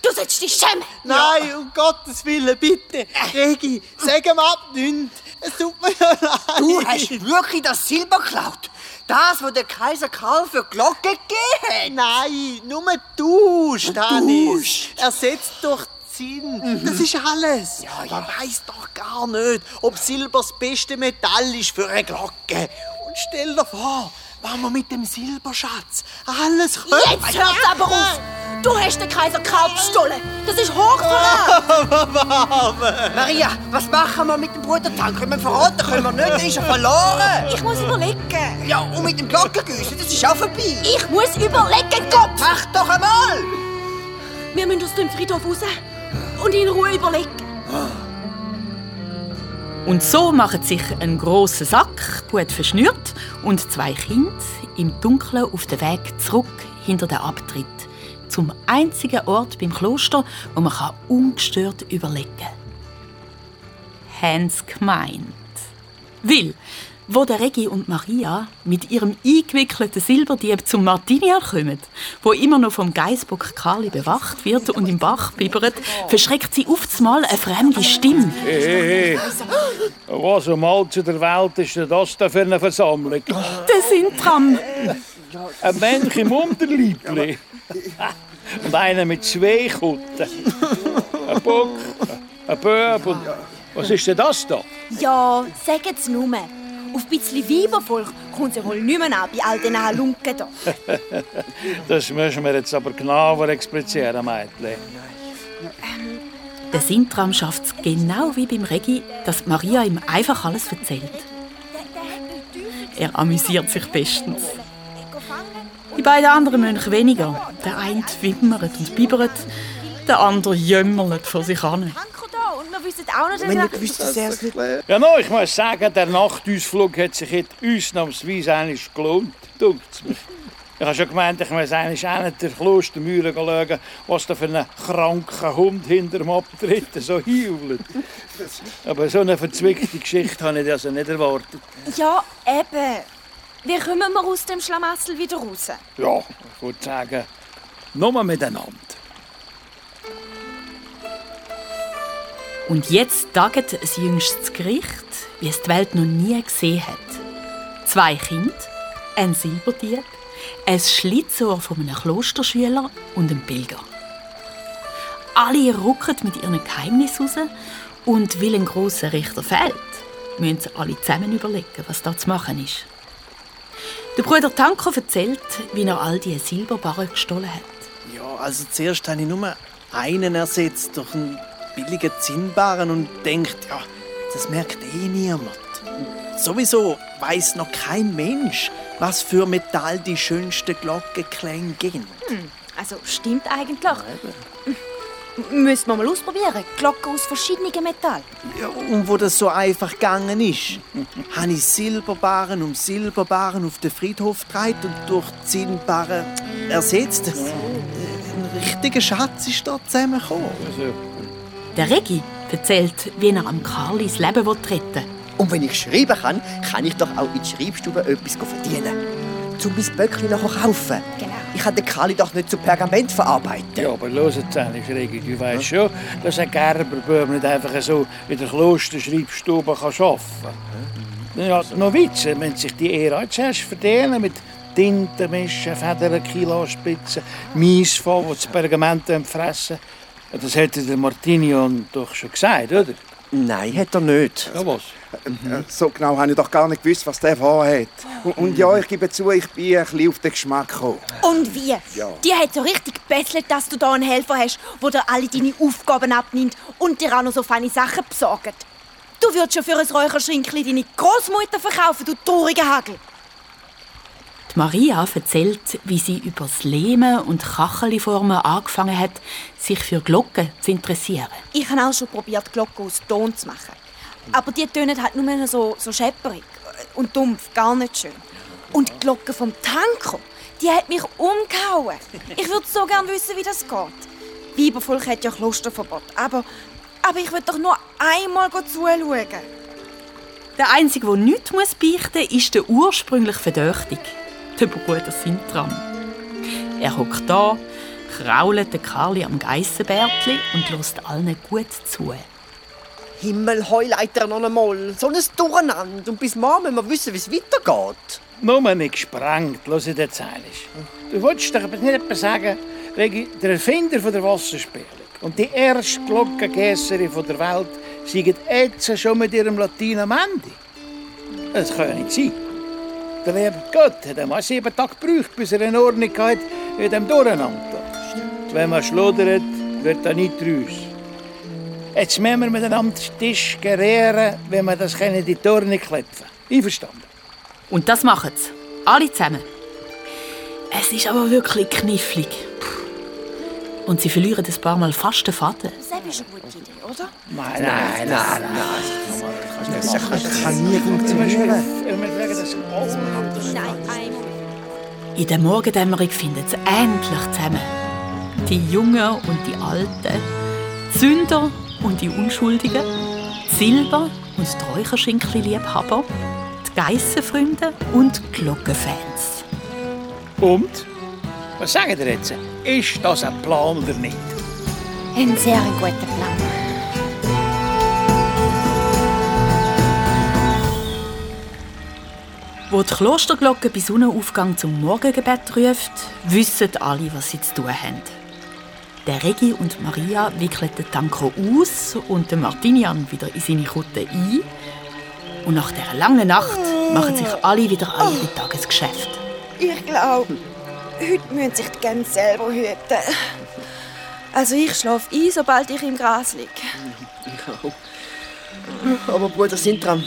Du sollst dich schämen. Nein, um Gottes Willen, bitte. Regi, sag ihm ab nichts. Es tut mir ja leid. Du hast wirklich das Silber geklaut? Das, was der Kaiser Karl für Glocke gegeben hat? Nein, nur Hannes. Tauscht? Ersetzt durch Zinn. Das ist alles. Man weiß doch gar nicht, ob Silber das beste Metall ist für eine Glocke. Und stell dir vor, wenn wir mit dem Silberschatz alles können. Jetzt hört's aber auf. Du hast den Kaiser Karl bestohlen. Das ist Hochverrat. [laughs] Maria, was machen wir mit dem Bruder Tanko? Können wir verraten? Können wir nicht? Dann ist er verloren. Ich muss überlegen. Ja, und mit dem Glockengüssen, das ist auch vorbei. Ich muss überlegen, Gott. Mach doch einmal! Wir müssen aus dem Friedhof raus und in Ruhe überlegen. Und so machen sich ein großer Sack, gut verschnürt, und zwei Kinder im Dunkeln auf den Weg zurück hinter den Abtritt. Zum einzigen Ort beim Kloster, wo man ungestört überlegen kann. Hans gemeint. Will, wo der Regi und Maria mit ihrem eingewickelten Silberdieb zum Martinian kommen, wo immer noch vom Geißbock Karli bewacht wird und im Bach bibbert, verschreckt sie oftmals eine fremde Stimme. Hey, hey, hey. Was um all zu der Welt ist denn das da für eine Versammlung? Der Sintram. Ein Mensch im Unterliebli. Und einer mit zwei Kutten. Ein Bock, ein Böb und... Was ist denn das da? Ja, sagen's nur. Auf ein bisschen Weibervolk kommt es wohl nicht mehr an bei all diesen Halunken da. [laughs] Das müssen wir jetzt aber genauer explizieren, Mädchen. Der Sintram schafft es genau wie beim Regi, dass Maria ihm einfach alles erzählt. Er amüsiert sich bestens. Die beiden anderen Mönche weniger. Der eine wimmert und bibbert, der andere jämmert vor sich hin. Wir wissen auch nicht, Wenn ihr gewusst, dass er es nicht... Ja, no, ich muss sagen, der Nachtausflug hat sich jetzt ausnahmsweise eigentlich gelohnt. Dunkt's mir. Ich habe schon gemeint, ich muss eigentlich auch nicht der Klostermühle schauen, was da für ein kranker Hund hinter dem Abtritt so heult. Aber so eine verzwickte Geschichte habe ich also nicht erwartet. Ja, eben. Wie kommen wir aus dem Schlamassel wieder raus? Ja, ich würde sagen, nur miteinander. Und jetzt taget ein jüngstes Gericht, wie es die Welt noch nie gesehen hat. Zwei Kinder, ein Silberdieb, ein Schlitzohr von einem Klosterschüler und ein Pilger. Alle rucken mit ihren Geheimnissen raus und weil ein grosser Richter fehlt, müssen sie alle zusammen überlegen, was da zu machen ist. Der Bruder Tanko erzählt, wie er all die Silberbarren gestohlen hat. Ja, also zuerst habe ich nur einen ersetzt durch einen billigen Zinnbaren und denkt, ja, das merkt eh niemand. Sowieso weiß noch kein Mensch, was für Metall die schönsten Glockenklänge gehen. Also, stimmt eigentlich. Müssen wir mal ausprobieren. Glocken aus verschiedenen Metallen. Ja, und wo das so einfach gegangen ist, habe ich Silberbarren um Silberbarren auf den Friedhof getragen und durch Zinnbarren ersetzt. Ein richtiger Schatz ist da zusammengekommen. Der Regi erzählt, wie er am Karlis Leben retten will. Und wenn ich schreiben kann, kann ich doch auch in der Schreibstube etwas verdienen. Zum mein Böckchen nachher kaufen. Genau. Ich kann den Kali doch nicht zu Pergament verarbeiten. Ja, aber los jetzt Regi, du weißt schon, dass ein Gerberböhm nicht einfach so in der Klosterschreibstube kann arbeiten kann. Ja, noch Witze, wenn sich die Ehre zuerst verdienen mit Tinte mischen, Federn, Kilo spitzen, Mais von, die das Pergament fressen. Ja, Das hätte der Martinion doch schon gesagt, oder? Nein, hat er nicht. Ja, was? Äh, So genau habe ich doch gar nicht gewusst, was der vorhat. Und, und ja, ich gebe zu, ich bin ein bisschen auf den Geschmack gekommen. Und wie? Ja. Die hat so richtig gebesselt, dass du da einen Helfer hast, der dir alle deine Aufgaben abnimmt und dir auch noch so feine Sachen besorgt. Du würdest schon für ein Räucherschrinkli deine Großmutter verkaufen, du trauriger Hagel. Maria erzählt, wie sie über das Lehmen und Kacheliformen angefangen hat, sich für Glocken zu interessieren. Ich habe auch schon probiert, Glocken aus Ton zu machen. Aber die tönen halt nur so, so schepperig und dumpf, gar nicht schön. Und die Glocke vom Tanko, die hat mich umgehauen. Ich würde so gerne wissen, wie das geht. Weibervolk hat ja Klosterverbot, aber, aber ich will doch nur einmal zuschauen. Der Einzige, der nichts beichten muss, ist der ursprünglich Verdächtige, der Bruder Sintram. Er hockt da, krault den Karli am Geissenbärtli und lässt allen gut zu. Himmel, Heuleiter noch einmal. So ein Durcheinander. Und bis morgen müssen wir wissen, wie es weitergeht. Nur nicht gesprengt, los in der Zeile. Du wolltest doch aber nicht etwas sagen, wegen der Erfinder von der Wasserspielung und die erste Glockengässerin der Welt seien jetzt schon mit ihrem Latin am Ende. Das kann ja nicht sein. Der liebe Gott hat sieben Tage gebraucht, bis er eine Ordnung hat in dem Durcheinander. Wenn man schludert, wird da nicht raus. Jetzt müssen wir miteinander Tisch gerieren, wenn wir das in die Turne klepfen. Einverstanden? Und das machen sie. Alle zusammen. Es ist aber wirklich knifflig. Und sie verlieren ein paar Mal fast den Faden. Das ist eine gute Idee, oder? Nein, nein, nein, nein. Das kann nie funktionieren. In der Morgendämmerung finden sie endlich zusammen. Die Jungen und die Alten, die Sünder und die Unschuldigen, die Silber- und die Räucherschinkli-Liebhaber, die Geissenfreunde und die Glockenfans. Und? Was sagen ihr jetzt? Ist das ein Plan oder nicht? Ein sehr guter Plan. Wo die Klosterglocke bei Sonnenaufgang zum Morgengebet ruft, wissen alle, was sie zu tun haben. Der Regi und Maria wickeln den Tanko aus und den Martinian wieder in seine Kutte ein. Und nach dieser langen Nacht machen sich alle wieder an ihre Tagesgeschäfte. Ich glaube, heute müssen sich die Gänse selber hüten. Also ich schlafe ein, sobald ich im Gras liege. Aber Bruder Sintram,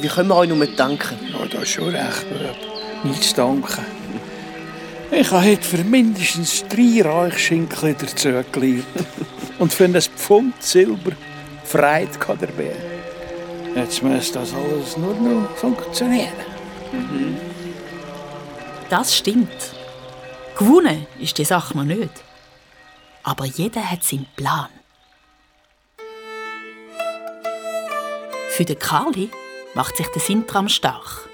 wie können wir euch nur danken? Ja, da hast schon recht, Bub. Nicht zu danken. Ich habe heute für mindestens drei Reichschinkel dazu gelernt. Und für ein Pfund Silber Freude gehabt dabei. Jetzt muss das alles nur noch funktionieren. Das stimmt. Gewonnen ist die Sache noch nicht. Aber jeder hat seinen Plan. Für den Karli macht sich der Sintram stark.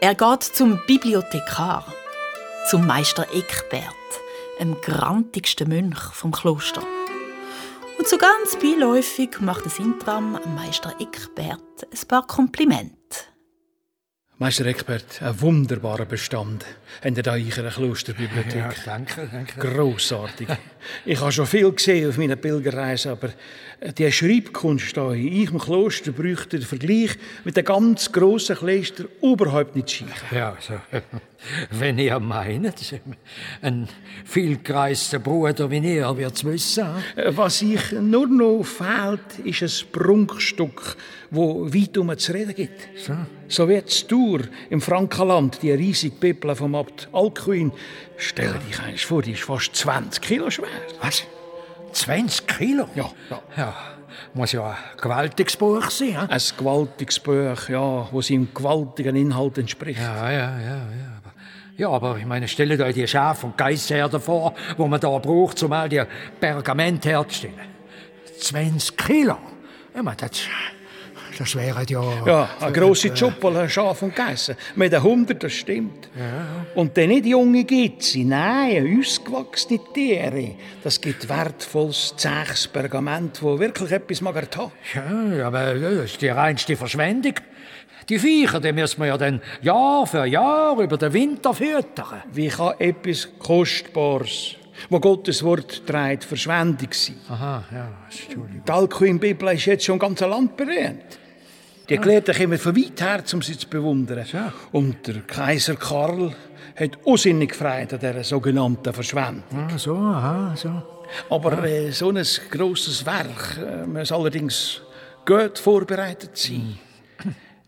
Er geht zum Bibliothekar, zum Meister Eckbert, dem grantigsten Mönch vom Kloster. Und so ganz beiläufig macht der Sintram Meister Eckbert ein paar Komplimente. Meister Eckbert, ein wunderbarer Bestand. Habt ihr da in einer Klosterbibliothek? Ja, danke, danke. Grossartig. Ich habe schon viel gesehen auf meiner Pilgerreise, aber die Schreibkunst hier in eurem Kloster bräuchte den Vergleich mit den ganz grossen Klöstern überhaupt nicht schief. Ja, also, [laughs] wenn ihr meint, ein vielgereister Bruder wie ihr wird's wissen. Was ich nur noch fehlt, ist ein Prunkstück, wo weit um zu reden gibt. So. So wie die Tour im Frankenland, die riesige Bibel vom Abt Alcuin. Stell dich einmal vor, die ist fast 20 Kilo schwer. Was? 20 Kilo? Ja, ja. Ja, muss ja ein gewaltiges Buch sein. hm? Ein gewaltiges Buch, ja, wo seinem gewaltigen Inhalt entspricht. Ja, ja, ja, ja. Aber, ja, aber ich meine, stellt euch die Schaf- und Geissherde vor, wo man da braucht, um all die Pergament herzustellen. 20 Kilo? Ja, man, das, das wäre ja... Ja, eine grosse Schuppel, ein Schaf und Geissen. Mit den 100, das stimmt. Und dann nicht junge Gitzi, nein, ausgewachsene Tiere. Das gibt wertvolles, zähes Pergament, das wirklich etwas mag haben. Ja, aber das ist die reinste Verschwendung. Die Viecher, die müssen wir ja dann Jahr für Jahr über den Winter füttern. Wie kann etwas Kostbares wo Gottes Wort trägt, Verschwendung sein. Aha, ja, Entschuldigung. Die Alcuin-Bibel ist jetzt schon ganz Land berühmt. Die Gelehrten kommen von weit her, um sie zu bewundern. Und der Kaiser Karl hat unsinnig Freude an dieser sogenannten Verschwendung. Ah, so, aha, so. Aber äh, so ein grosses Werk äh, muss allerdings gut vorbereitet sein.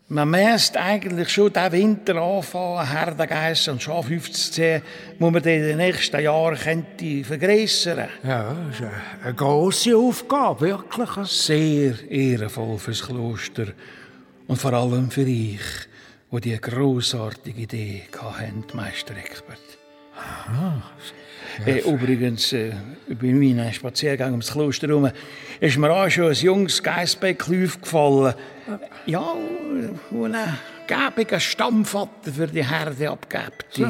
Man müsste eigentlich schon diesen Winter anfangen, Herdengeiss und Schafhüfe zu ziehen, wo man in den nächsten Jahren könnte vergrössern Ja, das ist eine grosse Aufgabe, wirklich. Sehr ehrenvoll fürs Kloster und vor allem für euch, wo die grossartige Idee hatten, Meister Eckbert. Äh, übrigens, äh, bei meinen Spaziergang ums Kloster herum ist mir auch schon ein junges Geissbäckchen aufgefallen. Ja, wo ein gäbiger Stammvater für die Herde abgibt.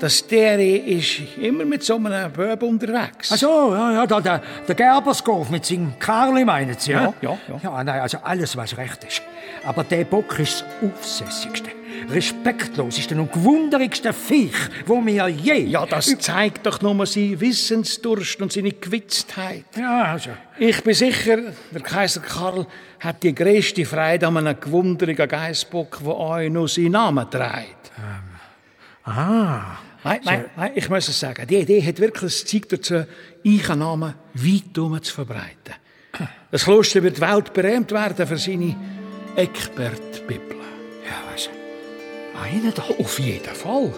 Das der ist immer mit so einem Böb unterwegs. Ach so, ja, ja, da, der, der Gerberskopf mit seinem Karli, meinen Sie, ja? Ja, ja, Ja, nein, also alles, was recht ist. Aber der Bock ist das aufsässigste, respektloseste und gewunderigste Viech, wo mir je... Ja, das zeigt doch nur seinen Wissensdurst und seine Gewitztheit. Ja, also... Ich bin sicher, der Kaiser Karl hat die größte Freude an einem gewunderigen Geissbock, der euch noch seinen Namen trägt. Ah, Nein, nein, nein, ich muss es sagen, die Idee hat wirklich das Zeug dazu, euren Namen weit herum zu verbreiten. Das Kloster wird weltberühmt werden für seine Eckbert-Bibel. ja, was? Meinen da? Auf jeden Fall.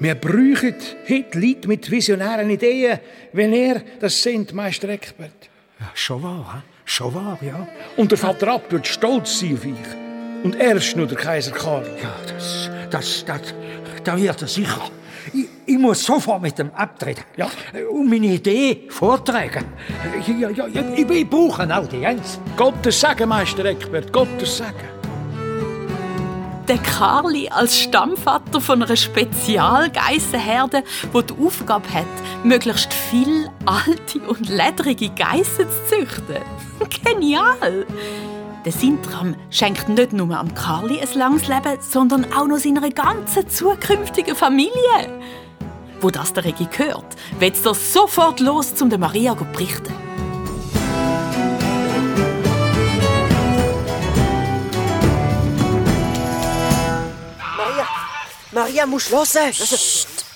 Wir brauchen heute Leute mit visionären Ideen, wenn er das sind, Meister Eckbert. Ja, schon wahr, hä? schon wahr, ja. Und der Vater Abt wird stolz sein auf euch. Und erst nur der Kaiser Karl. Ja, das, das, das, da wird er sicher. Ich, ich muss sofort mit dem abtreten. Ja. Und meine Idee vortragen. Ja, ja, ja, ich, ich brauche eine Audienz. Gottes Segen, Meister Eckbert, Gottes Segen. Der Karli als Stammvater von einer Spezialgeissenherde, die die Aufgabe hat, möglichst viel alte und ledrige Geissen zu züchten. [laughs] Genial! Der Sintram schenkt nicht nur am Karli ein langes Leben, sondern auch noch seiner ganzen zukünftigen Familie. Wo das der Regi hört, wird er sofort los, um der Maria zu berichten. Maria, Maria, musst hören. Also,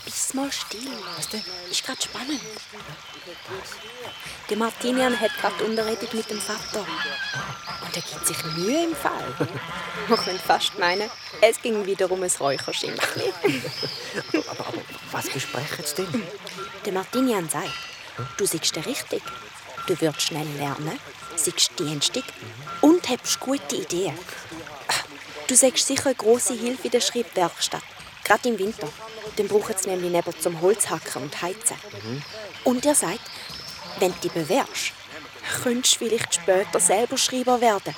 Bist mal still. Was denn? Ist gerade spannend. Der Martinian hat gerade unterredet mit dem Vater. Und er gibt sich Mühe im Fall. [laughs] Man könnte fast meinen, es ging wieder um ein Räucherschimpfchen. aber, aber was besprechen sie denn? Der Martinian sagt, du siehst richtig. Du wirst schnell lernen, siehst dienstig und hast gute Ideen. Du sagst sicher eine grosse Hilfe in der Schreibwerkstatt. Gerade im Winter. Dann brauchen sie nämlich neben zum Holzhacken und Heizen. Und er sagt, wenn du dich bewährst, könntest du vielleicht später selber Schreiber werden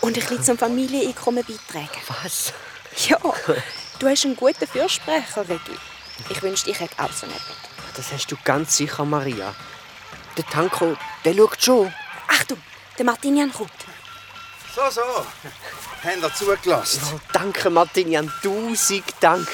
und ein bisschen zum Familieneinkommen beitragen. Was? Ja, du hast einen guten Fürsprecher, Regi. Ich wünschte, ich hätte auch so jemanden. Das hast du ganz sicher, Maria. Der Tanko, der schaut schon. Achtung, der Martinian kommt. So, so. Habt ihr zugelassen? Oh, danke, Martinian. Tausend Dank.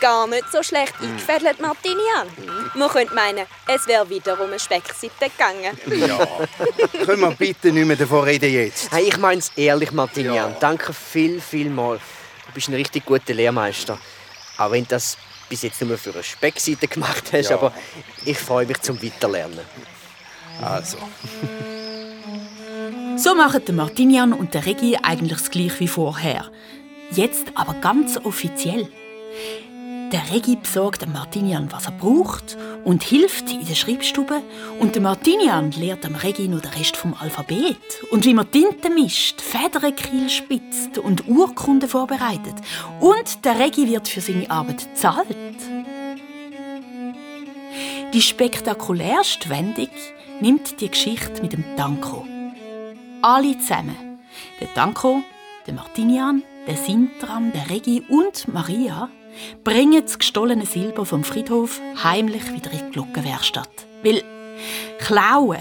Gar nicht so schlecht eingefädelt, Martinian. Man könnte meinen, es wäre wieder um eine Speckseite gegangen. Ja. Können wir bitte nicht mehr davon reden jetzt? Hey, ich mein's ehrlich, Martinian. Ja. Danke viel, viel mal. Du bist ein richtig guter Lehrmeister. Auch wenn du das bis jetzt nur für eine Speckseite gemacht hast, Ja. aber ich freue mich zum Weiterlernen. Also, So machen der Martinian und der Regi eigentlich das gleiche wie vorher. Jetzt aber ganz offiziell. Der Regi besorgt dem Martinian, was er braucht und hilft in der Schreibstube. Und der Martinian lehrt dem Regi noch den Rest vom Alphabet und wie man Tinte mischt, Federkiel spitzt und Urkunden vorbereitet. Und der Regi wird für seine Arbeit bezahlt. Die spektakulärste Wendung nimmt die Geschichte mit dem Danko. Alle zusammen. Der Danko, der Martinian, der Sintram, der Regi und Maria bringen das gestohlene Silber vom Friedhof heimlich wieder in die Glockenwerkstatt. Weil klauen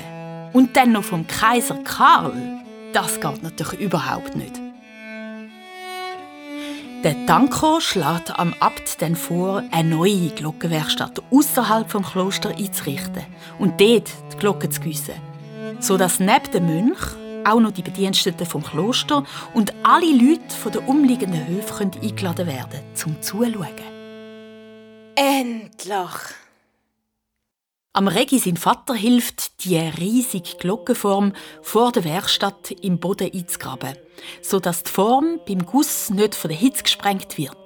und dann noch vom Kaiser Karl, das geht natürlich überhaupt nicht. Der Tanko schlägt am Abt dann vor, eine neue Glockenwerkstatt außerhalb vom Kloster einzurichten und dort die Glocken zu gießen, sodass neben dem Mönch auch noch die Bediensteten vom Kloster und alle Leute von den umliegenden Höfen eingeladen werden, zum Zuschauen. Endlich! Am Regi sein Vater hilft, die riesige Glockenform vor der Werkstatt im Boden einzugraben, sodass die Form beim Guss nicht von der Hitze gesprengt wird.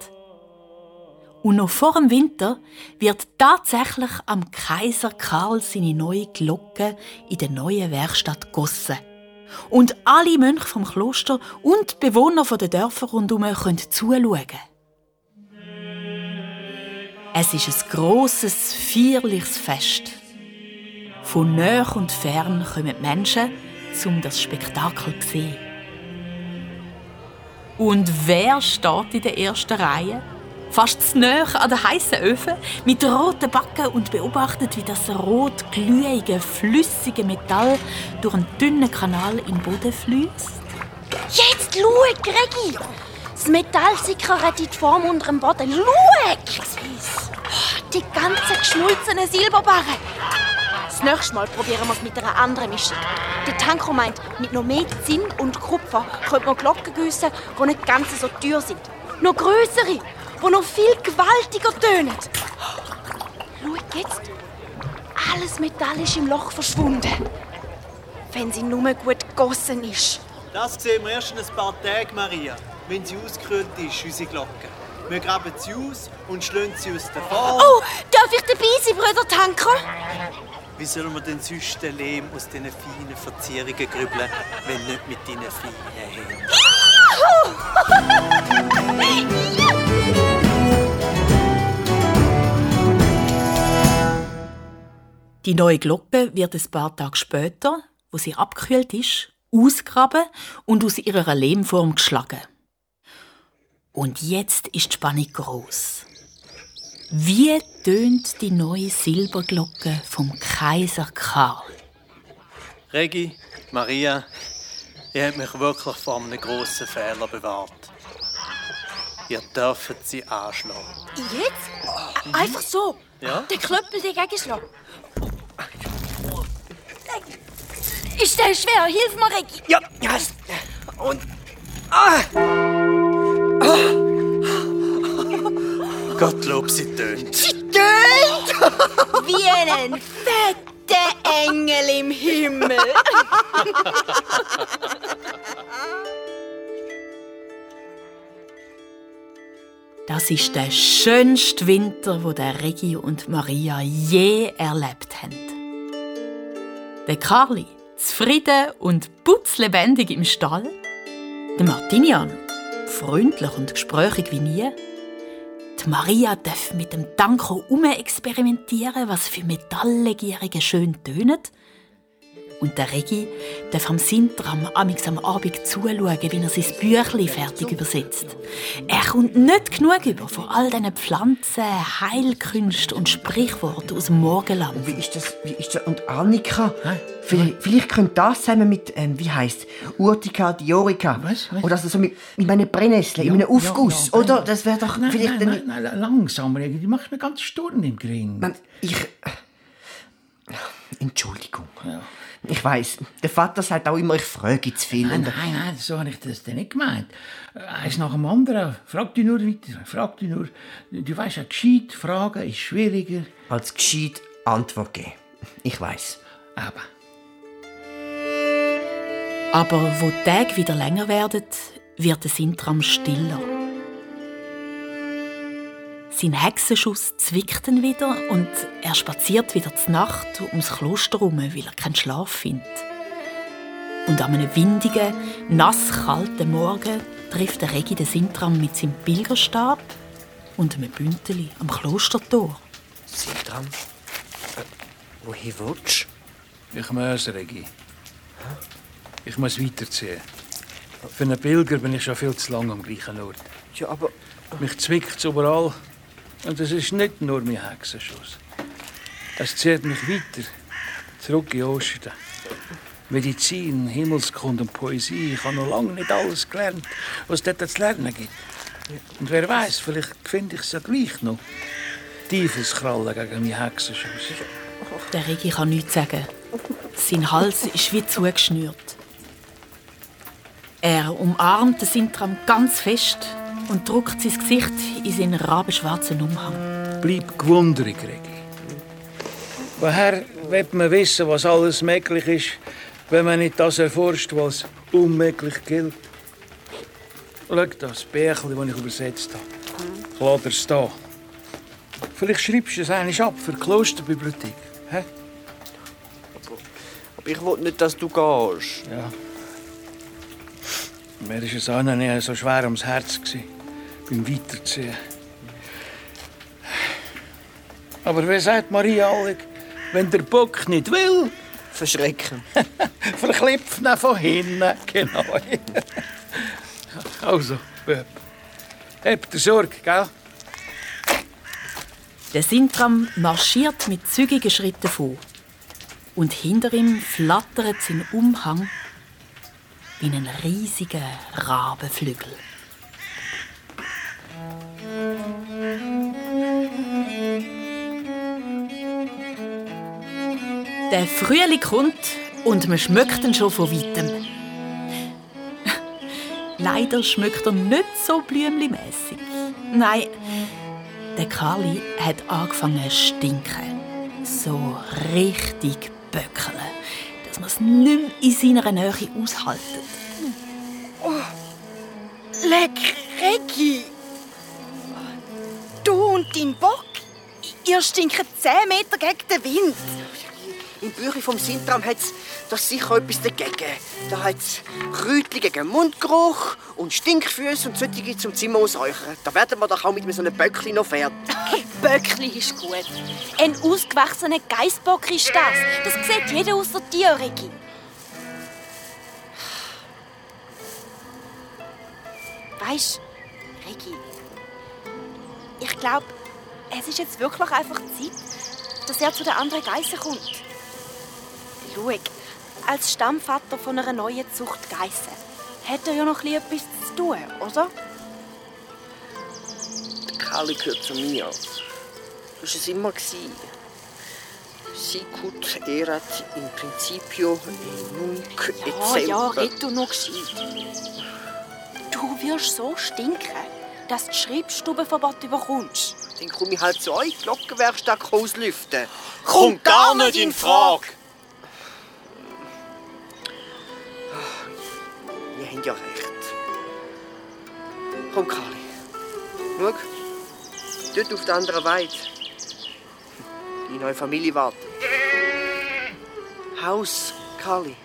Und noch vor dem Winter wird tatsächlich am Kaiser Karl seine neue Glocke in der neuen Werkstatt gossen. Und alle Mönche vom Kloster und die Bewohner der Dörfer rundherum können zuschauen. Es ist ein grosses, feierliches Fest. Von nah und fern kommen Menschen, um das Spektakel zu sehen. Und wer steht in der ersten Reihe? Fast zu nahe an der heißen Öfen, mit roten Backen und beobachtet, wie das rot glühige, flüssige Metall durch einen dünnen Kanal in den Boden fließt. Jetzt schau, Gregi! Das Metall sickert in die Form unter dem Boden. Schau! Die ganzen geschmolzenen Silberbarren. Das nächste Mal probieren wir es mit einer anderen Mischung. Der Tanko meint, mit noch mehr Zinn und Kupfer könnte man Glocken gießen, die nicht ganz so teuer sind. Noch größere, die noch viel gewaltiger tönen. Schau jetzt. Alles Metall ist im Loch verschwunden. Wenn sie nur gut gegossen ist. Das sehen wir erst in ein paar Tagen, Maria, wenn sie ausgekühlt ist, unsere Glocke. Wir graben sie aus und schlagen sie aus der Form. Oh, darf ich dabei sein, Brüder Tanko? Wie sollen wir denn sonst den Lehm aus diesen feinen Verzierungen grübeln, wenn nicht mit deinen feinen Händen? [laughs] Die neue Glocke wird ein paar Tage später, wo sie abgekühlt ist, ausgraben und aus ihrer Lehmform geschlagen. Und jetzt ist die Spannung groß. Wie tönt die neue Silberglocke vom Kaiser Karl? Regi, Maria, ihr habt mich wirklich vor einem grossen Fehler bewahrt. Ihr dürft sie anschlagen. Jetzt? Einfach so? Ja? Den Klöppel dagegen schlagen? Ist der schwer? Hilf mir, Regi! Ja, ja. Und. Ah! Gottlob, sie tönt. Wie einen fetten Engel im Himmel. Das ist der schönste Winter, wo der Regi und Maria je erlebt haben. Der Carli, zufrieden und putzlebendig im Stall. Der Martinian, freundlich und gesprächig wie nie. Die Maria darf mit dem Tanko experimentieren, was für Metalllegierungen schön tönen. Und der Regi darf am Sintram amix am Abend zuschauen, wie er sein Büchlein fertig übersetzt. Er kommt nicht genug über von all diesen Pflanzen, Heilkünsten und Sprichworten aus dem Morgenland. Wie ist das? Wie ist das? Und Annika? Vielleicht, vielleicht könnte das zusammen mit, ähm, wie heißt Urtica diorica. Was? Was? Oder also so mit, mit meinen Brennnesseln, in einem Aufguss. ja, Oder? Das wäre doch Nein, vielleicht nein, dann... nein, nein, langsam, Regi, die macht mir ganz Sturm im Gring. Mann, ich... Entschuldigung. Ich weiß, der Vater sagt auch immer, ich frage zu viel. Nein, nein, nein, so habe ich das denn nicht gemeint. Äh, Eins nach dem anderen. Frag dich nur weiter. Frag dich nur. Du weißt ja, gescheit fragen ist schwieriger. Als gescheit Antwort geben. Ich weiß. Aber Aber wo die Tage wieder länger werden, wird der Sintram stiller. Sein Hexenschuss zwickt ihn wieder und er spaziert wieder zur Nacht ums Kloster herum, weil er keinen Schlaf findet. Und an einem windigen, nasskalten Morgen trifft der Regi den Sintram mit seinem Pilgerstab und einem Bündeli am Klostertor. Sintram, äh, wohin willst ich muss, Regi. Ich muss weiterziehen. Für einen Pilger bin ich schon viel zu lange am gleichen Ort. du? Ja, aber Mich zwickt es überall. Und es ist nicht nur mein Hexenschuss. Es zieht mich weiter. Zurück in Osten. Medizin, Himmelskunde und Poesie. Ich habe noch lange nicht alles gelernt, was es dort zu lernen gibt. Und wer weiß, vielleicht finde ich es ja gleich noch. Teufelskrallen gegen meine Hexenschuss. Der Regi kann nichts sagen. Sein Hals ist wie zugeschnürt. Er umarmt den Sintram ganz fest und drückt sein Gesicht in seinen rabenschwarzen Umhang. Bleib gewundrig, Regi. Woher wird man wissen, was alles möglich ist, wenn man nicht das erforscht, was unmöglich gilt? Schau das Bärchen, das ich übersetzt habe. Ich lasse es da. Vielleicht schreibst du es einmal ab für die Klosterbibliothek. Hä? Aber ich will nicht, dass du gehst. Ja. Mir war es auch noch nie so schwer ums Herz gewesen, beim Weiterziehen. Aber wie sagt Maria Allig, wenn der Bock nicht will, [laughs] Verschrecken. [laughs] verklipft ihn von hinten. [laughs] Genau. also, Böb. Habt ihr Sorge, gell? Der Sintram marschiert mit zügigen Schritten vor. Und hinter ihm flattert sein Umhang wie ein riesiger Rabenflügel. Der Frühling kommt und man schmeckt ihn schon von weitem. Leider schmeckt er nicht so blümlimässig. Nein, der Kali hat angefangen zu stinken. So richtig böckeln, man es nicht mehr in seiner Nähe aushalten. Leck, Regi! Du und dein Bock, ihr stinkt 10 Meter gegen den Wind. Im Büchlein vom Sintram hat es da sicher etwas dagegen. Da hat es Kräutchen gegen Mundgeruch und Stinkfüße und solche zum Zimmer ausräuchern. Da werden wir doch auch mit so einem Böckli noch fertig. [laughs] Böckli ist gut. Ein ausgewachsener Geissbock ist das. Das sieht jeder außer dir, Regi. Weißt du, Regi, ich glaube, es ist jetzt wirklich einfach Zeit, dass er zu den anderen Geissen kommt. Schau, als Stammvater von einer neuen Zucht Geissen hat er ja noch ein bisschen etwas zu tun, oder? Der Kali gehört zu mir. Das war es immer. Sicut erat in principio nunc et Ja, ja, red du noch gescheit. Du wirst so stinken, dass du das Schreibstubenverbot überkommst. Dann komme ich halt zu euch, die Glockenwerkstatt auslüften. Kommt gar nicht in Frage. Habt ja recht. Komm, Kali. Schau, dort auf der anderen Weide. Die neue Familie wartet. Haus, Kali.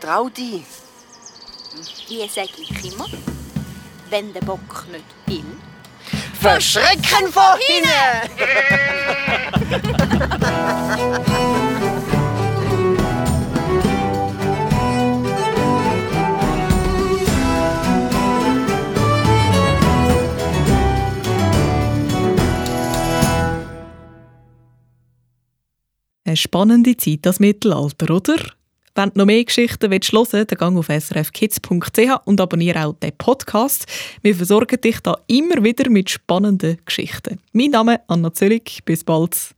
Trau dich. Wie sage ich immer? Wenn der Bock nicht will. Verschrecken von hinten! [laughs] Eine spannende Zeit, das Mittelalter, oder? Wenn du noch mehr Geschichten hören willst, dann geh auf srfkids.ch und abonniere auch den Podcast. Wir versorgen dich da immer wieder mit spannenden Geschichten. Mein Name ist Anna Zöllig. Bis bald.